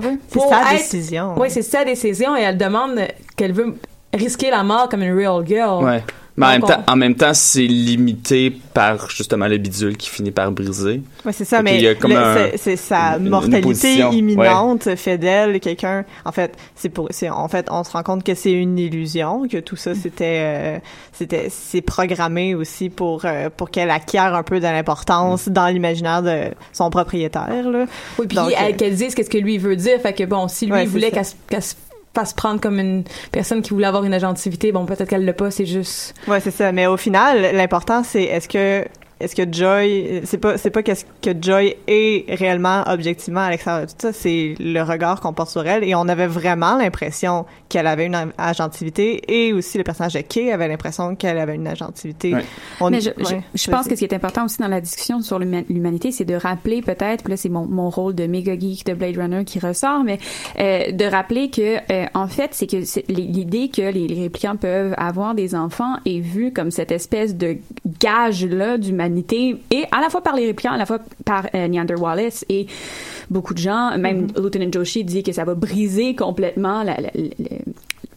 si veut. C'est sa être- décision. oui c'est sa décision et elle demande qu'elle veut risquer la mort comme une real girl Ouais. Mais en même, temps, en même temps, c'est limité par justement le bidule qui finit par briser. Ouais, c'est ça, Fait mais qu'il y a comme le- un- c'est- c'est sa une- mortalité imminente fait d'elle quelqu'un. En fait, c'est pour, c'est en fait, on se rend compte que c'est une illusion, que tout ça c'était, euh, c'était, c'est programmé aussi pour euh, pour qu'elle acquiert un peu de l'importance dans l'imaginaire de son propriétaire. Là. Oui, puis Donc, elle- euh, qu'elle dise qu'est-ce que lui veut dire. Fait que bon, si lui Ouais, voulait ça. qu'elle se- qu'elle se fasse prendre comme une personne qui voulait avoir une agentivité, bon, peut-être qu'elle l'a pas, c'est juste. Ouais, c'est ça. Mais au final, l'important c'est est-ce que est-ce que Joy, c'est pas c'est pas qu'est-ce que Joy est réellement objectivement à l'extérieur de tout ça, c'est le regard qu'on porte sur elle. Et on avait vraiment l'impression qu'elle avait une agentivité, et aussi le personnage de Kay avait l'impression qu'elle avait une agentivité. Ouais. On- Mais je, ouais, je, je pense que ce qui est important aussi dans la discussion sur l'huma- l'humanité, c'est de rappeler peut-être, puis là c'est mon, mon rôle de méga geek de Blade Runner qui ressort, mais euh, de rappeler que euh, en fait c'est que c'est- l'idée que les, les réplicants peuvent avoir des enfants est vue comme cette espèce de gage là d'humanité et à la fois par les réplicants, à la fois par euh, Neander Wallace et beaucoup de gens, même Mm-hmm. Lieutenant Joshi dit que ça va briser complètement la, la- la- la-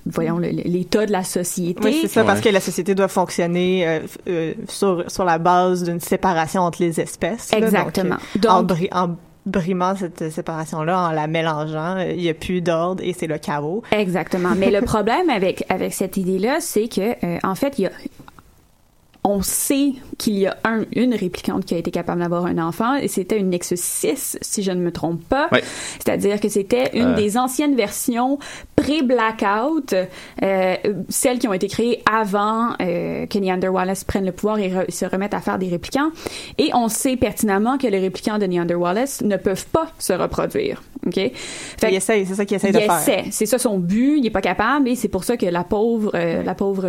voyons le- l'état de la société. Oui, c'est ça, parce que la société doit fonctionner euh, euh, sur, sur la base d'une séparation entre les espèces. là. Exactement. Donc, euh, en, Donc- bri- en brimant cette séparation-là, en la mélangeant, il n'y a plus d'ordre et c'est le chaos. Exactement. Mais le problème avec avec cette idée-là, c'est que euh, en fait, il y a on sait qu'il y a un, une réplicante qui a été capable d'avoir un enfant et c'était une Nexus 6, si je ne me trompe pas. Ouais. C'est-à-dire que c'était une Euh. des anciennes versions pré-blackout, euh, celles qui ont été créées avant euh, que Neander Wallace prenne le pouvoir et re- se remette à faire des réplicants. Et on sait pertinemment que les réplicants de Neander Wallace ne peuvent pas se reproduire. OK? Fait il essaie, c'est ça qu'il essaie il de faire. essaie. C'est ça son but. Il est pas capable et c'est pour ça que la pauvre, euh, la pauvre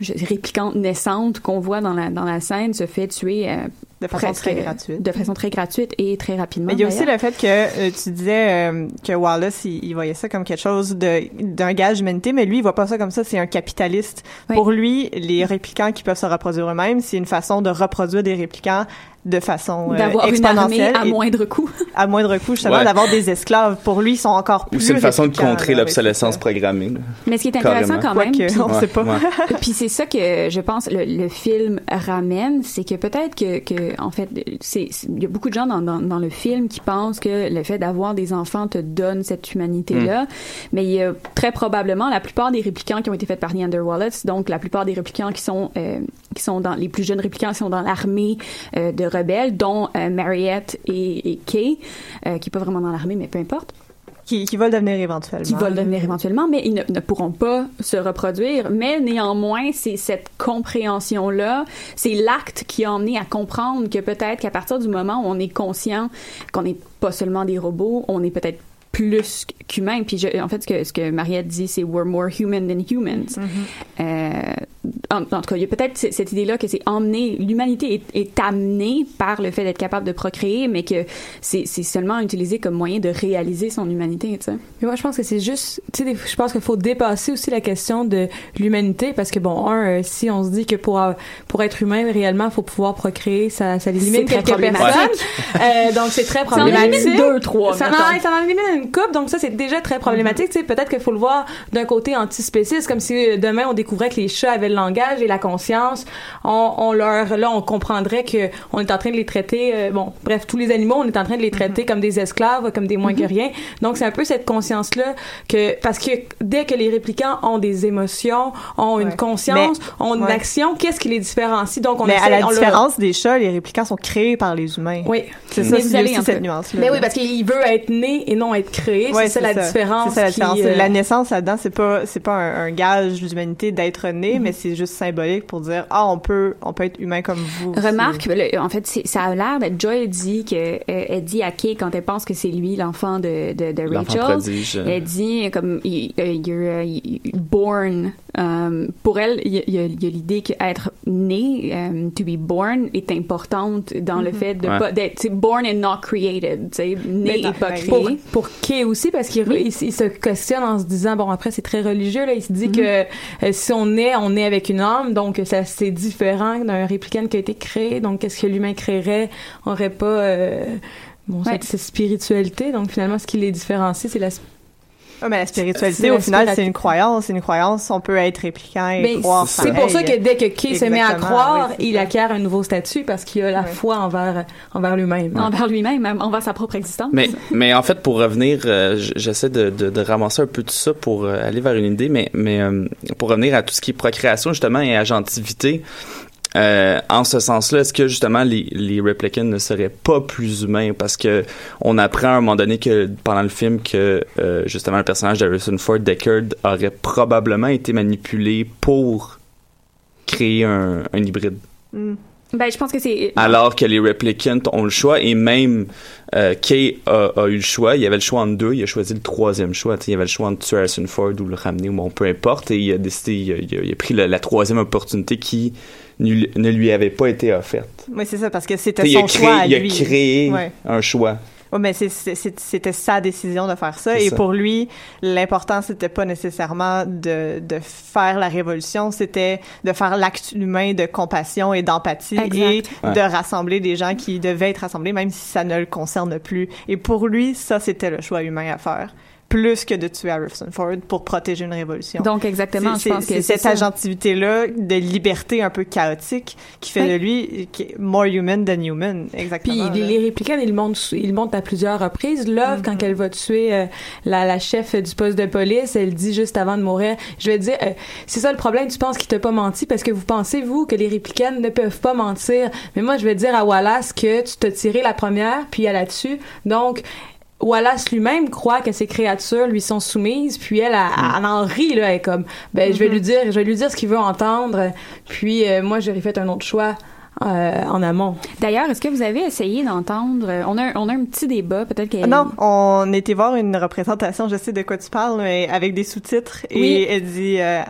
réplicante naissante qu'on voit dans la dans la scène se fait tuer euh, De façon presque, très gratuite. de façon très gratuite et très rapidement. Mais il y a aussi le fait que euh, tu disais euh, que Wallace, il, il voyait ça comme quelque chose d'un gage d'humanité, mais lui, il voit pas ça comme ça. C'est un capitaliste. Oui. Pour lui, les réplicants qui peuvent se reproduire eux-mêmes, c'est une façon de reproduire des réplicants de façon euh, d'avoir une armée exponentielle à moindre coût. à moindre coût, justement, Ouais. d'avoir des esclaves. Pour lui, ils sont encore plus Ou c'est une façon de contrer l'obsolescence oui, programmée. Mais ce qui est intéressant Carrément. quand même, puis- on sait pas. Ouais, ouais. Puis c'est ça que je pense le, le film ramène, c'est que peut-être que, que en fait, c'est il y a beaucoup de gens dans, dans, dans le film qui pensent que le fait d'avoir des enfants te donne cette humanité-là, Mm. mais il y a très probablement la plupart des réplicants qui ont été faits par Neander Wallace, donc la plupart des réplicants qui sont euh, qui sont dans les plus jeunes réplicants qui sont dans l'armée euh, de rebelles, dont euh, Mariette et, et Kay, euh, qui est pas vraiment dans l'armée, mais peu importe Qui, qui le devenir éventuellement. qui le devenir éventuellement, mais ils ne, ne pourront pas se reproduire. Mais néanmoins, c'est cette compréhension-là, c'est l'acte qui a emmené à comprendre que peut-être qu'à partir du moment où on est conscient qu'on n'est pas seulement des robots, on est peut-être plus qu'humain. Puis je- en fait, ce que, ce que Mariette dit, c'est we're more human than humans. Euh, en, en tout cas, il y a peut-être cette idée-là que c'est emmené, l'humanité est, est amenée par le fait d'être capable de procréer, mais que c'est seulement utilisé comme moyen de réaliser son humanité, tu sais. Mais moi, je pense que c'est juste, tu sais, je pense qu'il faut dépasser aussi la question de l'humanité parce que bon, un, euh, si on se dit que pour euh, pour être humain réellement, faut pouvoir procréer, ça, ça élimine quelques personnes. problématique. Euh, donc c'est très Ça en problématique. élimine deux, trois, Ça en, élimine une coupe, donc ça c'est déjà très problématique. Tu sais, peut-être qu'il faut le voir d'un côté antispéciste, comme si euh, demain on découvrait que les chats avaient langage et la conscience. On, on leur, là, on comprendrait que on est en train de les traiter, euh, bon, bref, tous les animaux, on est en train de les traiter comme des esclaves, comme des moins que rien. Donc c'est un peu cette conscience-là que, parce que dès que les réplicants ont des émotions, ont une conscience, Mais- ont une ouais. action, qu'est-ce qui les différencie? Donc on Mais essaie, à la on leur- différence des chats, les réplicants sont créés par les humains. Oui. C'est ça, c'est cette nuance-là. Mais oui, parce qu'il veut être né et non être créé. Ouais, c'est ça la différence. C'est ça la qui, différence. euh, La naissance là-dedans, c'est pas c'est pas un, un gage d'humanité d'être né, Mhm. mais c'est juste symbolique pour dire ah on peut on peut être humain comme vous. Remarque, le- en fait, ça a l'air d'être Joy dit que euh, elle dit à Kay quand elle pense que c'est lui l'enfant de, de, de L'enfant Rachel. prodige. Elle dit comme euh, you're uh, y- born. Um, pour elle, il y a, l'idée qu'être né, um, to be born, est importante dans le fait de Ouais. pas d'être born and not created. Tu né et pas créé. pour, pour Kay aussi, parce qu'il il, il se questionne en se disant, bon, après, c'est très religieux, là, il se dit que euh, si on est, on est avec une âme, donc ça c'est différent d'un réplicant qui a été créé, donc qu'est-ce que l'humain créerait, aurait pas... euh, Bon, Ouais. cette, cette spiritualité, donc finalement, ce qui les différencie, c'est la Ah, mais la spiritualité, au final, c'est une croissance. C'est une croyance. On peut être répliquant et Ben, croire c'est pour ça que dès que Kay se met à croire, oui, il acquiert un nouveau statut parce qu'il a la Ouais. foi envers, envers lui-même. envers lui-même, même envers sa propre existence. Mais, mais en fait, pour revenir, euh, j'essaie de, de, de ramasser un peu tout ça pour euh, aller vers une idée, mais, mais euh, pour revenir à tout ce qui est procréation, justement, et agentivité, euh, en ce sens-là, est-ce que justement les, les replicants ne seraient pas plus humains? Parce que on apprend à un moment donné que pendant le film que euh, justement le personnage d'Harrison Ford Deckard aurait probablement été manipulé pour créer un, un hybride. Mm. Ben, je pense que c'est Alors que les replicants ont le choix et même euh, Kay a, a eu le choix. Il y avait le choix entre deux. Il a choisi le troisième choix. Il y avait le choix entre tuer Harrison Ford ou le ramener ou bon, peu importe. Et il a décidé, il a, il a- il a pris la, la troisième opportunité qui ne, lui avait pas été offerte. Oui, c'est ça, parce que c'était il son a créé, choix à il a lui. créé Ouais. un choix. Ouais, mais c'était sa décision de faire ça. Et ça. pour lui, l'important, c'était pas nécessairement de, de faire la révolution, c'était de faire l'acte humain de compassion et d'empathie et Ouais. de rassembler des gens qui devaient être rassemblés, même si ça ne le concerne plus. Et pour lui, ça, c'était le choix humain à faire. Plus que de tuer Harrison Ford pour protéger une révolution. donc exactement. C'est- Je pense c'est que c'est c'est cette ça. agentivité-là de liberté un peu chaotique qui fait Oui. de lui qui est more human than human. Exactement. Puis les, là. les réplicants, ils le montrent, ils le montrent à plusieurs reprises. Love, quand elle va tuer euh, la, la chef du poste de police, elle dit juste avant de mourir, je vais te dire, euh, c'est ça le problème, tu penses qu'il t'a pas menti parce que vous pensez, vous, que les réplicants ne peuvent pas mentir. Mais moi, je vais dire à Wallace que tu t'as tiré la première, puis elle a dessus. Donc, Wallace lui-même croit que ces créatures lui sont soumises, puis elle, elle, elle en rit, là, elle est comme, ben, je vais lui dire, je vais lui dire ce qu'il veut entendre, puis euh, moi, j'aurais fait un autre choix euh, en amont. D'ailleurs, est-ce que vous avez essayé d'entendre euh, On a un, on a un petit débat, peut-être que Ah Non, on était voir une représentation, je sais de quoi tu parles, mais avec des sous-titres. Oui. Et elle dit, euh,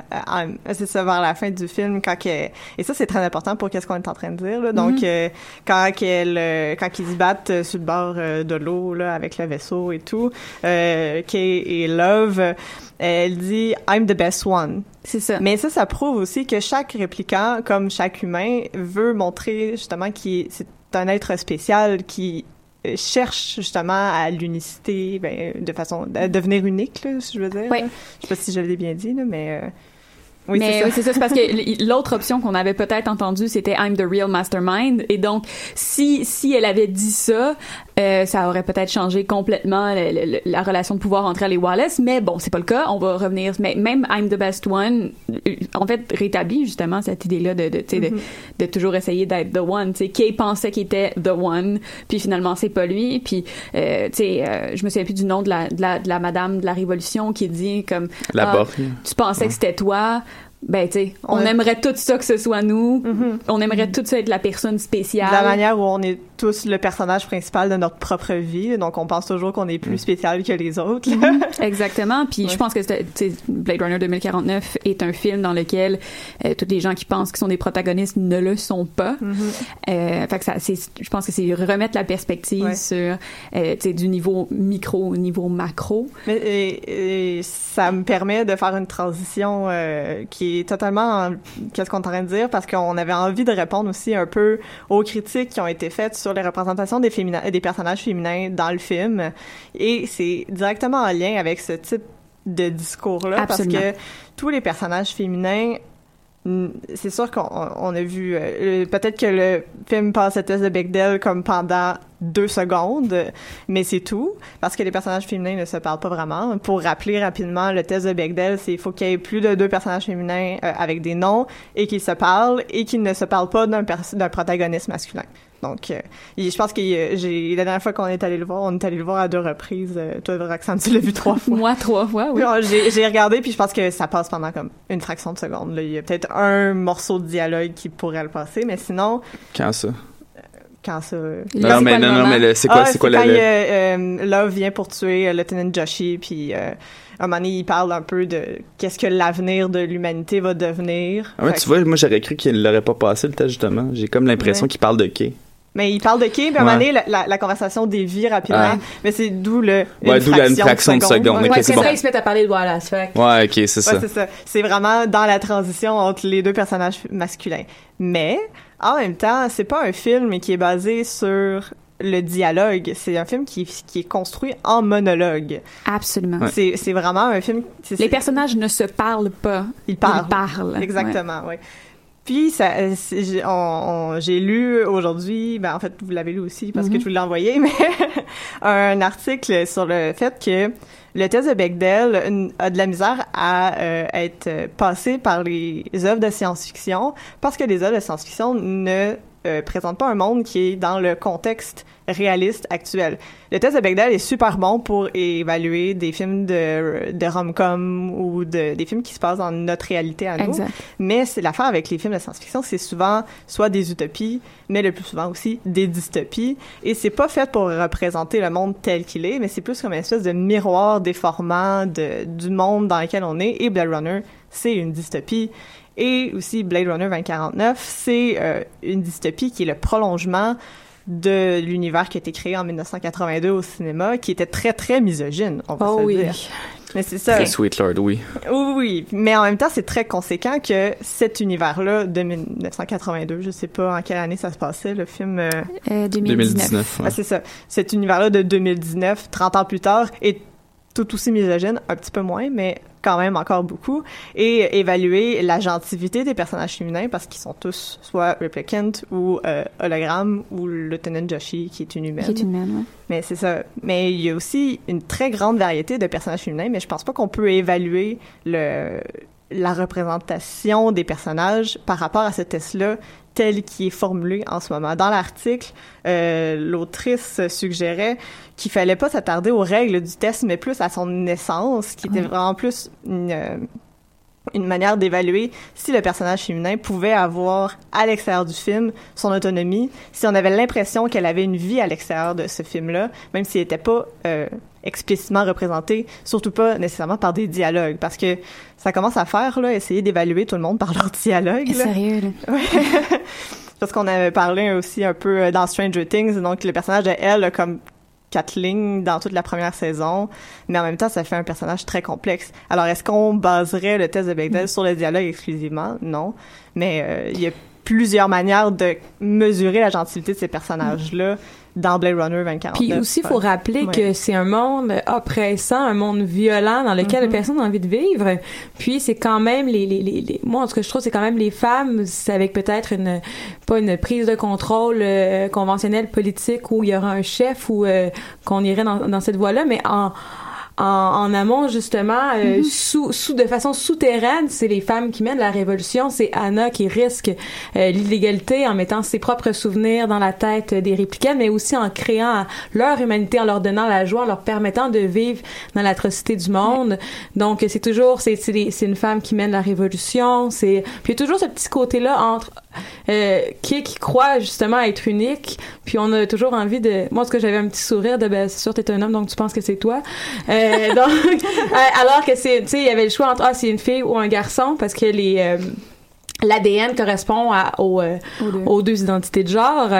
c'est ça, vers la fin du film, quand qu'elle- et ça c'est très important pour qu'est-ce qu'on est en train de dire, là. Donc, euh, quand qu'elle, quand ils se battent sur le bord de l'eau, là, avec le vaisseau et tout, euh, Kay et Love, elle dit, I'm the best one. C'est ça. Mais ça, ça prouve aussi que chaque répliquant, comme chaque humain, veut montrer justement qu'il c'est un être spécial qui euh, cherche justement à l'unicité, ben, de façon à devenir unique, là, si je veux dire. Oui. Je sais pas si je l'ai bien dit, là, mais euh, oui, mais c'est oui, ça. c'est ça, c'est parce que l'autre option qu'on avait peut-être entendue, c'était I'm the real mastermind. Et donc, si si elle avait dit ça, euh, ça aurait peut-être changé complètement le- le- le- la relation de pouvoir entre elle et Wallace. Mais bon, c'est pas le cas. On va revenir. Mais même I'm the best one, euh, en fait, rétablit justement cette idée-là de de, tu sais, de, de toujours essayer d'être the one. Tu sais, Kay pensait qu'il était the one, puis finalement c'est pas lui. Puis euh, tu sais, euh, je me souviens plus du nom de la, de la de la madame de la Révolution qui dit comme La ah, tu pensais que c'était toi. Ben, tu sais, on, aimerait tout ça que ce soit nous. Mm-hmm. On aimerait tout ça être la personne spéciale. De la manière où on est tous le personnage principal de notre propre vie, donc on pense toujours qu'on est plus spécial que les autres. Mm-hmm. Exactement. Puis je pense que Blade Runner 2049 est un film dans lequel euh, tous les gens qui pensent qu'ils sont des protagonistes ne le sont pas. Mm-hmm. euh, fait que ça, c'est, je pense que c'est remettre la perspective sur, euh, tu sais, du niveau micro au niveau macro. Mais et, et ça me permet de faire une transition euh, qui est totalement qu'est-ce qu'on est en train de dire parce qu'on avait envie de répondre aussi un peu aux critiques qui ont été faites sur les représentations des des personnages féminins dans le film. Et c'est directement en lien avec ce type de discours là parce que tous les personnages féminins c'est sûr qu'on on a vu euh, peut-être que le film passe le test de Bechdel comme pendant deux secondes, mais c'est tout, parce que les personnages féminins ne se parlent pas vraiment. Pour rappeler rapidement, le test de Bechdel, c'est il faut qu'il y ait plus de deux personnages féminins euh, avec des noms et qu'ils se parlent et qu'ils ne se parlent pas d'un d'un protagoniste masculin. Donc, euh, je pense que j'ai la dernière fois qu'on est allé le voir, on est allé le voir à deux reprises. Euh, toi, Roxane, tu l'as vu trois fois. Moi, trois fois, oui. J'ai regardé, puis je pense que ça passe pendant comme une fraction de seconde. Là. Il y a peut-être un morceau de dialogue qui pourrait le passer, mais sinon... Quand ça? Quand ça. Non, mais, non, non, mais c'est quoi, ah, c'est quoi quand la. Euh, Love vient pour tuer euh, Lieutenant Joshi, puis euh, à un moment donné, il parle un peu de qu'est-ce que l'avenir de l'humanité va devenir. Ah ouais, tu vois, moi j'aurais cru qu'il l'aurait pas passé le test justement. J'ai comme l'impression Ouais. qu'il parle de Kay. Mais il parle de qui, puis à un moment donné, la, la, la conversation dévie rapidement. Ouais. Mais c'est d'où le. Ouais, d'où la- une fraction de seconde. Ouais, c'est bon. ça, ils se mettent à parler de Wallace. Fait. Ouais, ok, c'est Ouais, ça. c'est ça. C'est vraiment dans la transition entre les deux personnages masculins. Mais, en même temps, c'est pas un film qui est basé sur le dialogue. C'est un film qui, qui est construit en monologue. Absolument. C'est, c'est vraiment un film... Les personnages ne se parlent pas. Ils parlent. Ils parlent. Exactement, oui. Puis, ça, euh, c'est- j'ai, lu aujourd'hui, ben en fait, vous l'avez lu aussi parce que Mhm. je vous l'ai envoyé, mais un article sur le fait que le test de Bechdel a de la misère à euh, être passé par les œuvres de science-fiction parce que les œuvres de science-fiction ne euh, présentent pas un monde qui est dans le contexte réaliste actuel. Le test de Bechdel est super bon pour évaluer des films de, de rom-com ou de, des films qui se passent dans notre réalité à nous. Exact. Mais c'est l'affaire avec les films de science-fiction, c'est souvent soit des utopies, mais le plus souvent aussi des dystopies. Et c'est pas fait pour représenter le monde tel qu'il est, mais c'est plus comme une espèce de miroir déformant de, du monde dans lequel on est. Et Blade Runner, c'est une dystopie. Et aussi Blade Runner 2049, c'est euh, une dystopie qui est le prolongement de l'univers qui a été créé en 1982 au cinéma, qui était très, très misogyne, on va Oh se le oui. dire. Mais c'est ça. Très Sweet Lord, oui. Oui, oui, mais en même temps, c'est très conséquent que cet univers-là de 1982, je sais pas en quelle année ça se passait, le film. euh, Euh, 2019. ah, c'est ça. Cet univers-là de 2019, 30 ans plus tard, est tout aussi misogyne, un petit peu moins, mais quand même encore beaucoup, et évaluer la gentilité des personnages féminins parce qu'ils sont tous soit replicant ou euh, hologramme ou Lieutenant Joshi qui est une humaine. Qui est une humaine, ouais. Mais c'est ça. Mais il y a aussi une très grande variété de personnages féminins, mais je pense pas qu'on peut évaluer le la représentation des personnages par rapport à ce test-là tel qu'il est formulé en ce moment. Dans l'article, euh, l'autrice suggérait qu'il fallait pas s'attarder aux règles du test, mais plus à son essence, qui était vraiment plus une, euh, une manière d'évaluer si le personnage féminin pouvait avoir à l'extérieur du film son autonomie, si on avait l'impression qu'elle avait une vie à l'extérieur de ce film-là, même s'il n'était pas euh, explicitement représenté, surtout pas nécessairement par des dialogues, parce que ça commence à faire là, essayer d'évaluer tout le monde par leur dialogue. là. Sérieux, là. Ouais. Parce qu'on avait parlé aussi un peu euh, dans Stranger Things, donc le personnage de elle a comme quatre lignes dans toute la première saison, mais en même temps, ça fait un personnage très complexe. Alors, est-ce qu'on baserait le test de Bechdel sur le dialogue exclusivement? Non. Mais euh, il y a plusieurs manières de mesurer la gentilité de ces personnages-là dans Blade Runner 2049. Puis aussi, il faut rappeler Ouais. que c'est un monde oppressant, un monde violent dans lequel Mhm. personne n'a envie de vivre. Puis c'est quand même les, les, les, les- moi, en ce que je trouve, c'est quand même les femmes, c'est avec peut-être une, pas une prise de contrôle euh, conventionnelle politique où il y aura un chef ou euh, qu'on irait dans, dans cette voie-là, mais en en, en amont justement euh, sous, sous de façon souterraine c'est les femmes qui mènent la révolution c'est Anna qui risque euh, l'illégalité en mettant ses propres souvenirs dans la tête des réplicaines mais aussi en créant leur humanité en leur donnant la joie en leur permettant de vivre dans l'atrocité du monde. Donc c'est toujours c'est c'est les- c'est une femme qui mène la révolution c'est puis il y a toujours ce petit côté là entre euh, qui qui croit justement être unique. Puis on a toujours envie de moi ce que j'avais un petit sourire de ben c'est sûr t'es un homme donc tu penses que c'est toi. Euh, donc euh, alors que c'est tu sais il y avait le choix entre ah c'est une fille ou un garçon parce que les euh, l'ADN correspond à, aux, aux deux identités de genre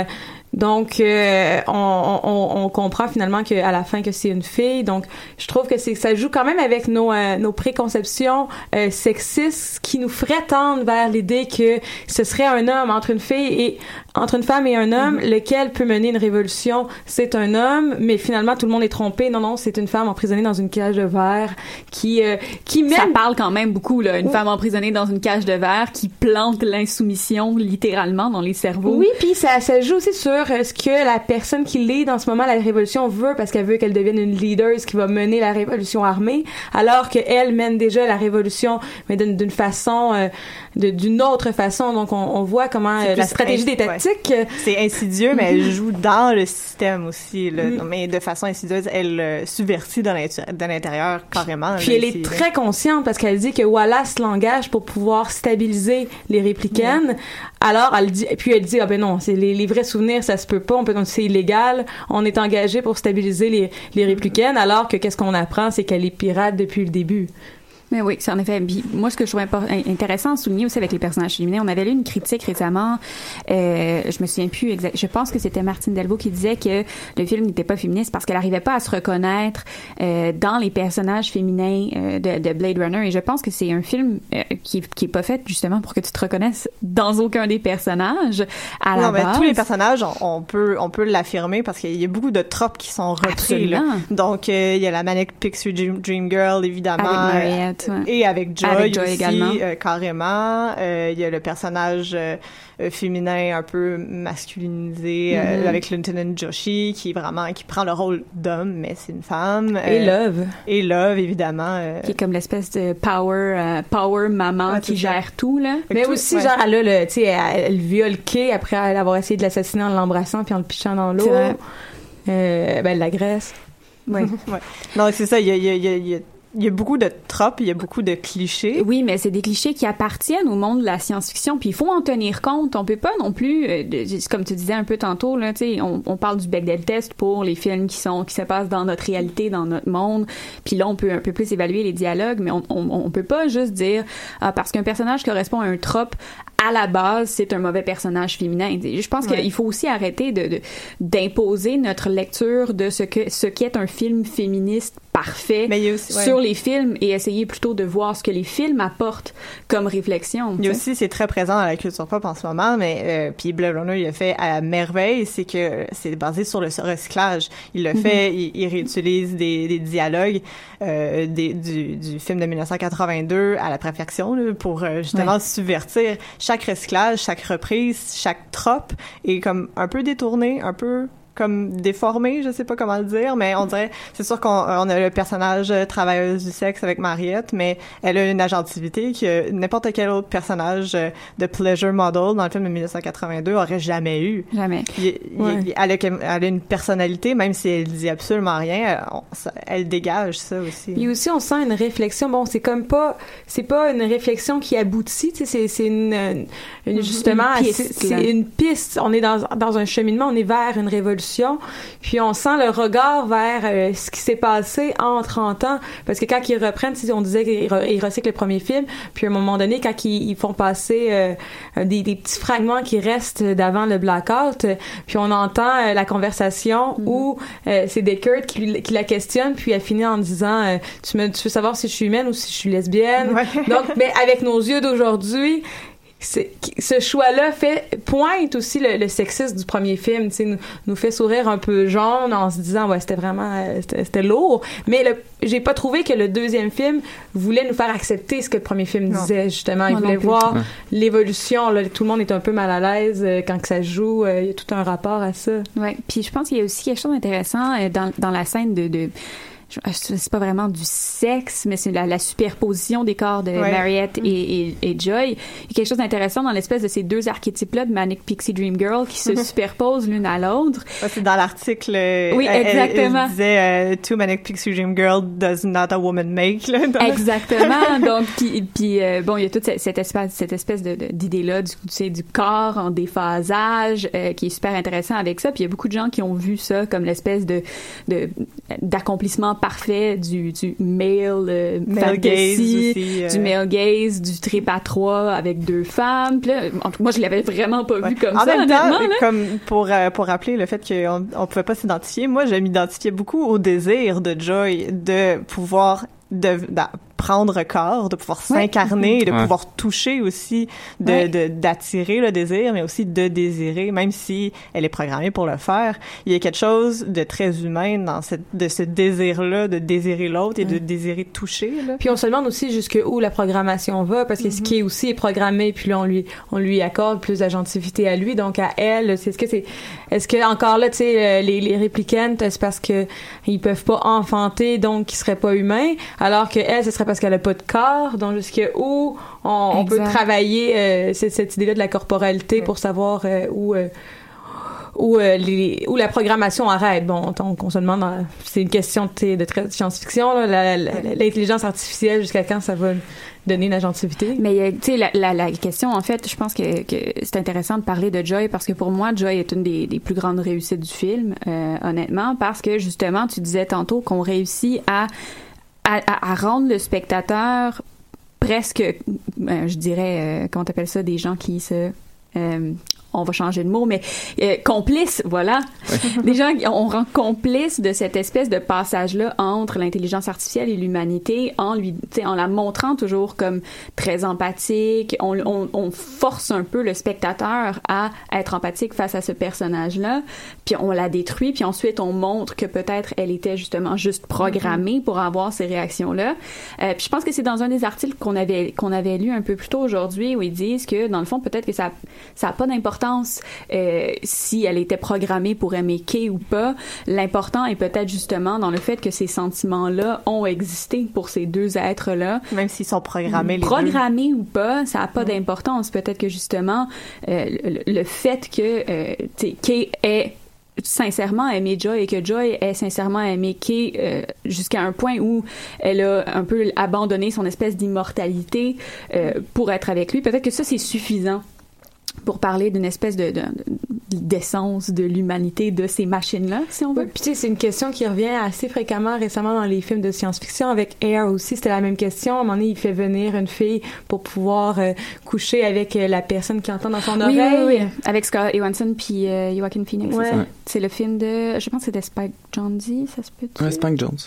donc euh, on, on, on comprend finalement que à la fin que c'est une fille donc je trouve que c'est ça joue quand même avec nos euh, nos préconceptions euh, sexistes qui nous feraient tendre vers l'idée que ce serait un homme entre une fille et entre une femme et un homme lequel peut mener une révolution? C'est un homme mais finalement tout le monde est trompé non non c'est une femme emprisonnée dans une cage de verre qui qui même Ça parle quand même beaucoup, là. Une Oui. femme emprisonnée dans une cage de verre qui plante l'insoumission littéralement dans les cerveaux. Oui, puis ça, ça joue aussi sur euh, ce que la personne qui lead dans ce moment la révolution veut, parce qu'elle veut qu'elle devienne une leader qui va mener la révolution armée, alors qu'elle mène déjà la révolution, mais d'une façon, euh, d'une autre façon. Donc, on, on voit comment euh, la stratégie des tactiques... euh, C'est insidieux, mais elle joue dans le système aussi. Là. Mm. Mais de façon insidieuse, elle euh, subvertit de l'intérieur carrément. Puis là, elle est très consciente parce qu'elle dit que Wallace l'engage pour pouvoir stabiliser les réplicaines. Alors elle dit, puis elle dit ah ben non, c'est les, les vrais souvenirs, ça se peut pas, on peut c'est illégal. On est engagé pour stabiliser les, les réplicaines, alors que qu'est-ce qu'on apprend, c'est qu'elle est pirate depuis le début. Mais oui, c'est en effet. Moi, ce que je trouve intéressant à souligner aussi avec les personnages féminins, on avait lu une critique récemment. Euh, je me souviens plus exact. Je pense que c'était Martine Delvaux qui disait que le film n'était pas féministe parce qu'elle n'arrivait pas à se reconnaître euh, dans les personnages féminins euh, de, de Blade Runner. Et je pense que c'est un film euh, qui, qui est pas fait justement pour que tu te reconnaisses dans aucun des personnages à la non, mais base. tous les personnages, on, peut, on peut l'affirmer parce qu'il y a beaucoup de tropes qui sont repris. là. Donc, euh, il y a la Manic Pixie Dream, Dream Girl, évidemment. Avec Ouais. Et avec Joy, Avec Joy aussi, également. euh, carrément. Euh, il y a le personnage euh, féminin un peu masculinisé Mhm. avec Lieutenant Joshi qui est vraiment qui prend le rôle d'homme mais c'est une femme. Et Love. Et Love évidemment. qui est comme l'espèce de power power maman qui ça. gère tout là. Mais tout- aussi, ouais. genre, elle a le, tu sais, elle, elle viole Kay après avoir essayé de l'assassiner en l'embrassant puis en le pichant dans l'eau. Euh, ben, elle l'agresse. Ouais. ouais. Non, c'est ça, il y a, il y a- il y a- il y a- beaucoup de tropes, il y a beaucoup de clichés. Oui, mais c'est des clichés qui appartiennent au monde de la science-fiction, puis il faut en tenir compte. On peut pas non plus, euh, de- comme tu disais un peu tantôt, là, tu sais, on, on parle du Bechdel test pour les films qui sont qui se passent dans notre réalité, dans notre monde. Puis là, on peut un peu plus évaluer les dialogues, mais on, on, on peut pas juste dire ah, parce qu'un personnage correspond à un trope à la base, c'est un mauvais personnage féminin. Je pense Ouais. qu'il faut aussi arrêter de- d'imposer notre lecture de ce que ce qu'est un film féministe parfait Mais aussi- ouais. sur les films et essayer plutôt de voir ce que les films apportent comme réflexion. Il y a aussi, c'est très présent dans la culture pop en ce moment, mais euh, puis Blade Runner, il a fait à merveille, c'est que c'est basé sur le recyclage. Il le fait, il, il réutilise des, des dialogues euh, des, du, du film de 1982 à la perfection là, pour euh, justement Ouais. subvertir chaque recyclage, chaque reprise, chaque trope et comme un peu détourné, un peu comme déformé, je sais pas comment le dire, mais on dirait, c'est sûr qu'on on a le personnage euh, travailleuse du sexe avec Mariette, mais elle a une agentivité que n'importe quel autre personnage euh, de pleasure model dans le film de 1982 aurait jamais eu. Jamais. Il- il- Ouais. il- elle, a, elle a une personnalité, même si elle dit absolument rien, elle, on- ça- elle dégage ça aussi. Puis aussi, on sent une réflexion. Bon, c'est comme pas, c'est pas une réflexion qui aboutit. Tu sais, c'est, une, justement, Une piste, c'est, une piste. On est dans, dans un cheminement, on est vers une révolution. Puis on sent le regard vers euh, ce qui s'est passé en 30 ans. Parce que quand ils reprennent, on disait qu'ils re- ils recyclent le premier film. Puis à un moment donné, quand ils, ils font passer euh, des, des petits fragments qui restent d'avant le blackout, puis on entend euh, la conversation où euh, c'est Deckard qui, qui la questionne, puis elle finit en disant tu, me, tu veux savoir si je suis humaine ou si je suis lesbienne? Ouais. Donc, mais avec nos yeux d'aujourd'hui, ce choix-là fait pointe aussi le, le sexisme du premier film, tu sais, nous, nous fait sourire un peu jaune en se disant ouais c'était vraiment euh, c'était lourd, mais le, j'ai pas trouvé que le deuxième film voulait nous faire accepter ce que le premier film Non. disait justement, il non voulait voir Ouais. l'évolution, là, tout le monde est un peu mal à l'aise euh, quand que ça se joue, euh, il y a tout un rapport à ça. Ouais. Puis je pense qu'il y a aussi quelque chose d'intéressant euh, dans, dans la scène de, c'est pas vraiment du sexe, mais c'est la, la superposition des corps de Ouais. Mariette et, et, et Joy. Il y a quelque chose d'intéressant dans l'espèce de ces deux archétypes-là de Manic Pixie Dream Girl qui se superposent l'une à l'autre. Ouais, c'est dans l'article. euh, Oui, elle- exactement. Elle, disait euh, Two Manic Pixie Dream Girl does not a woman make. Là, Exactement. Donc, puis, puis euh, bon, il y a toute cette, cette espèce, cette espèce de, d'idée-là du, tu sais, du corps en déphasage euh, qui est super intéressant avec ça. Puis il y a beaucoup de gens qui ont vu ça comme l'espèce de, de d'accomplissement parfait du, du male, euh, Male gaze aussi, euh. du male gaze, du trip à trois avec deux femmes. Puis là, en tout cas, moi, je l'avais vraiment pas vu comme en ça, même temps, là. comme pour euh, pour rappeler le fait qu'on on pouvait pas s'identifier, moi je m'identifiais beaucoup au désir de Joy de pouvoir de, d'a- prendre corps, de pouvoir Ouais. s'incarner, de Ouais. pouvoir toucher aussi, de Ouais. de- d'attirer le désir, mais aussi de désirer, même si elle est programmée pour le faire. Il y a quelque chose de très humain dans cette de ce désir-là, de désirer l'autre et de désirer toucher. Là. Puis on se demande aussi jusqu'où la programmation va, parce que ce qui est aussi est programmé, puis là on lui on lui accorde plus d'agentivité à lui, donc à elle. C'est ce que c'est. Est-ce que encore là, tu sais, euh, les les réplicantes, c'est parce que ils peuvent pas enfanter, donc ils seraient pas humains, alors que elle, ce serait parce qu'elle a pas de corps. Donc jusqu'où on, on peut travailler euh, cette, idée-là de la corporalité pour savoir euh, où. euh, où, les, où la programmation arrête. Bon, donc on se demande, c'est une question de, science-fiction, la- la- l'intelligence artificielle, jusqu'à quand ça va donner une agentivité? Mais tu sais, la, la, la question, en fait, je pense que, que c'est intéressant de parler de Joy parce que pour moi, Joy est une des, des plus grandes réussites du film, euh, honnêtement, parce que justement, tu disais tantôt qu'on réussit à, à, à- à rendre le spectateur presque, euh, je dirais, euh, comment t'appelles ça, des gens qui se... euh, on va changer de mot, mais euh, complice, voilà. Des gens, qui- on rend complice de cette espèce de passage-là entre l'intelligence artificielle et l'humanité en lui, tu sais, en la montrant toujours comme très empathique. On, on, on force un peu le spectateur à être empathique face à ce personnage-là, puis on la détruit, puis ensuite on montre que peut-être elle était justement juste programmée pour avoir ces réactions-là. Euh, puis je pense que c'est dans un des articles qu'on avait qu'on avait lu un peu plus tôt aujourd'hui où ils disent que dans le fond peut-être que ça ça a pas d'importance euh, si elle était programmée pour aimer Kay ou pas. L'important est peut-être justement dans le fait que ces sentiments-là ont existé pour ces deux êtres-là. Même s'ils sont programmés les deux. Programmés ou pas, ça a pas d'importance. Peut-être que justement euh, le, le fait que euh, Kay est sincèrement aimé Joy et que Joy ait sincèrement aimé Kay euh, jusqu'à un point où elle a un peu abandonné son espèce d'immortalité euh, pour être avec lui. Peut-être que ça, c'est suffisant pour parler d'une espèce de, de- d'essence de l'humanité de ces machines-là, si on veut? Oui, puis tu sais, c'est une question qui revient assez fréquemment récemment dans les films de science-fiction. Avec Air aussi, c'était la même question. À un moment donné, il fait venir une fille pour pouvoir euh, coucher avec euh, la personne qui entend dans son Oui, oreille. oui, oui. Avec Scott Johansson puis euh, Joaquin Phoenix, Ouais. c'est ça. Ouais. C'est le film de, je pense que c'était Spike Jonze, ça se peut Ouais, Spike Jones.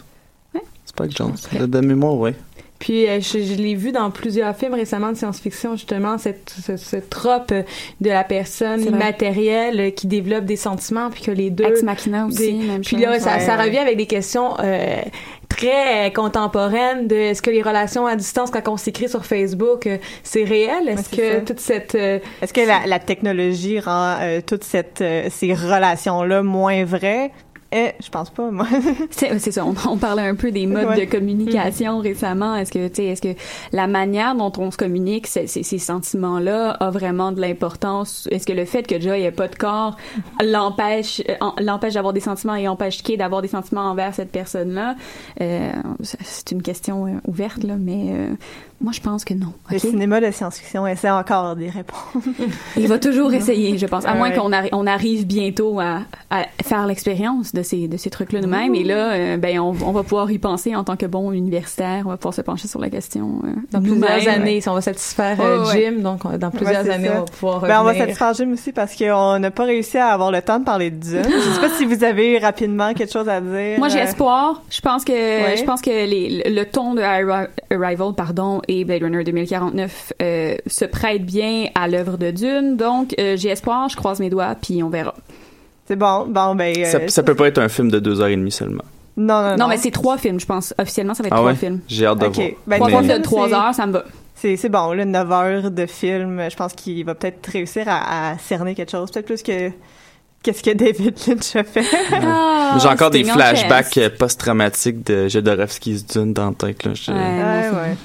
Ouais. Spike Jones. De, de mémoire, ouais. Puis euh, je, je l'ai vu dans plusieurs films récemment de science-fiction, justement, cette, ce, ce trope de la personne immatérielle qui développe des sentiments, puis que les deux... Ex Machina aussi, des- même Puis chose. là, ça, Ouais, ça ouais. revient avec des questions euh, très euh, contemporaines de est-ce que les relations à distance, quand on s'écrit sur Facebook, euh, c'est réel? Est-ce Ouais, que ça. toute cette... euh, Est-ce que la, la technologie rend euh, toutes cette, euh, ces relations-là moins vraies? Eh, je pense pas, moi. C'est c'est ça, on, on parlait un peu des modes Ouais. de communication récemment. Est-ce que, tu est-ce que la manière dont on se communique, ces, ces- ces sentiments-là, a vraiment de l'importance? Est-ce que le fait que Joy ait pas de corps l'empêche, euh, l'empêche d'avoir des sentiments et empêche Kay d'avoir des sentiments envers cette personne-là? Euh, c'est une question euh, ouverte, là, mais euh, moi, je pense que non. Le cinéma de science-fiction essaie encore des réponses. Il va toujours essayer, je pense. À moins Ouais. qu'on arri- on arrive bientôt à, à faire l'expérience de ces, de ces trucs-là nous-mêmes. Et là, euh, ben, on, on va pouvoir y penser en tant que bon universitaire. On va pouvoir se pencher sur la question. euh, dans plusieurs années, si on va satisfaire euh, Ouais, ouais. Jim, donc on- dans plusieurs Ouais, années, ça. on va pouvoir Ben, on va satisfaire Jim aussi parce qu'on n'a pas réussi à avoir le temps de parler de Dune. Je sais pas si vous avez rapidement quelque chose à dire. Moi, j'ai espoir. Je pense que Ouais. je pense que les, le ton de Arri- Arrival, pardon, et Blade Runner 2049 euh, se prêtent bien à l'œuvre de Dune. Donc, euh, j'ai espoir. Je croise mes doigts, puis on verra. C'est bon. Bon, ben. euh, Ça, ça peut pas être un film de deux heures et demie seulement. Non, non, non. Non, mais c'est trois films, je pense. Officiellement, ça va être Ah trois films. J'ai hâte de Ok. voir. Ben, Trois films de trois heures, ça me va. C'est, bon, là, 9 heures de film. Je pense qu'il va peut-être réussir à, à cerner quelque chose. Peut-être plus que qu'est-ce que David Lynch a fait. Ah, J'ai encore des flashbacks post-traumatiques de Jodorowsky's Dune dans la tête. Là. Je- Ouais, Ouais, ouais.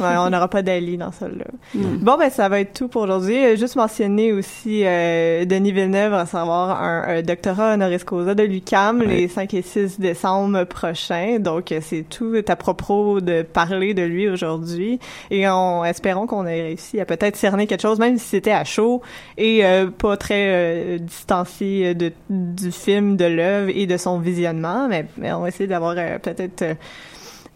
Ouais, on n'aura pas d'Ali dans celle-là. Mm. Bon, ben, ça va être tout pour aujourd'hui. Euh, Juste mentionner aussi euh, Denis Villeneuve va recevoir un, un doctorat honoris causa de l'UCAM Ouais. les 5 et 6 décembre prochains. Donc, euh, c'est tout à propos de parler de lui aujourd'hui. Et on espérons qu'on ait réussi à peut-être cerner quelque chose, même si c'était à chaud et euh, pas très euh, distancié de, du film, de l'œuvre et de son visionnement. Mais, mais on va essayer d'avoir euh, peut-être...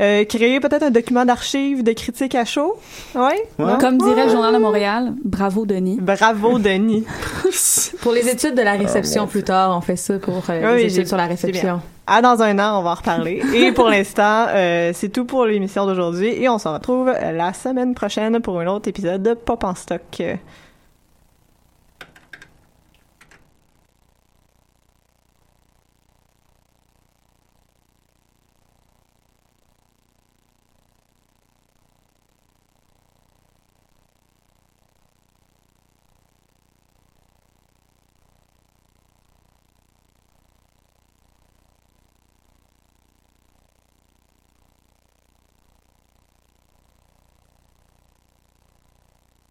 euh, créer peut-être un document d'archives de critique à chaud. Oui? Comme dirait le Journal de Montréal, bravo Denis. Bravo, Denis. Pour les études de la réception plus tard, on fait ça pour euh, Oui, les études sur la réception. Ah, dans un an, on va en reparler. Et pour l'instant, euh, c'est tout pour l'émission d'aujourd'hui. Et on se retrouve la semaine prochaine pour un autre épisode de Pop en stock. Euh,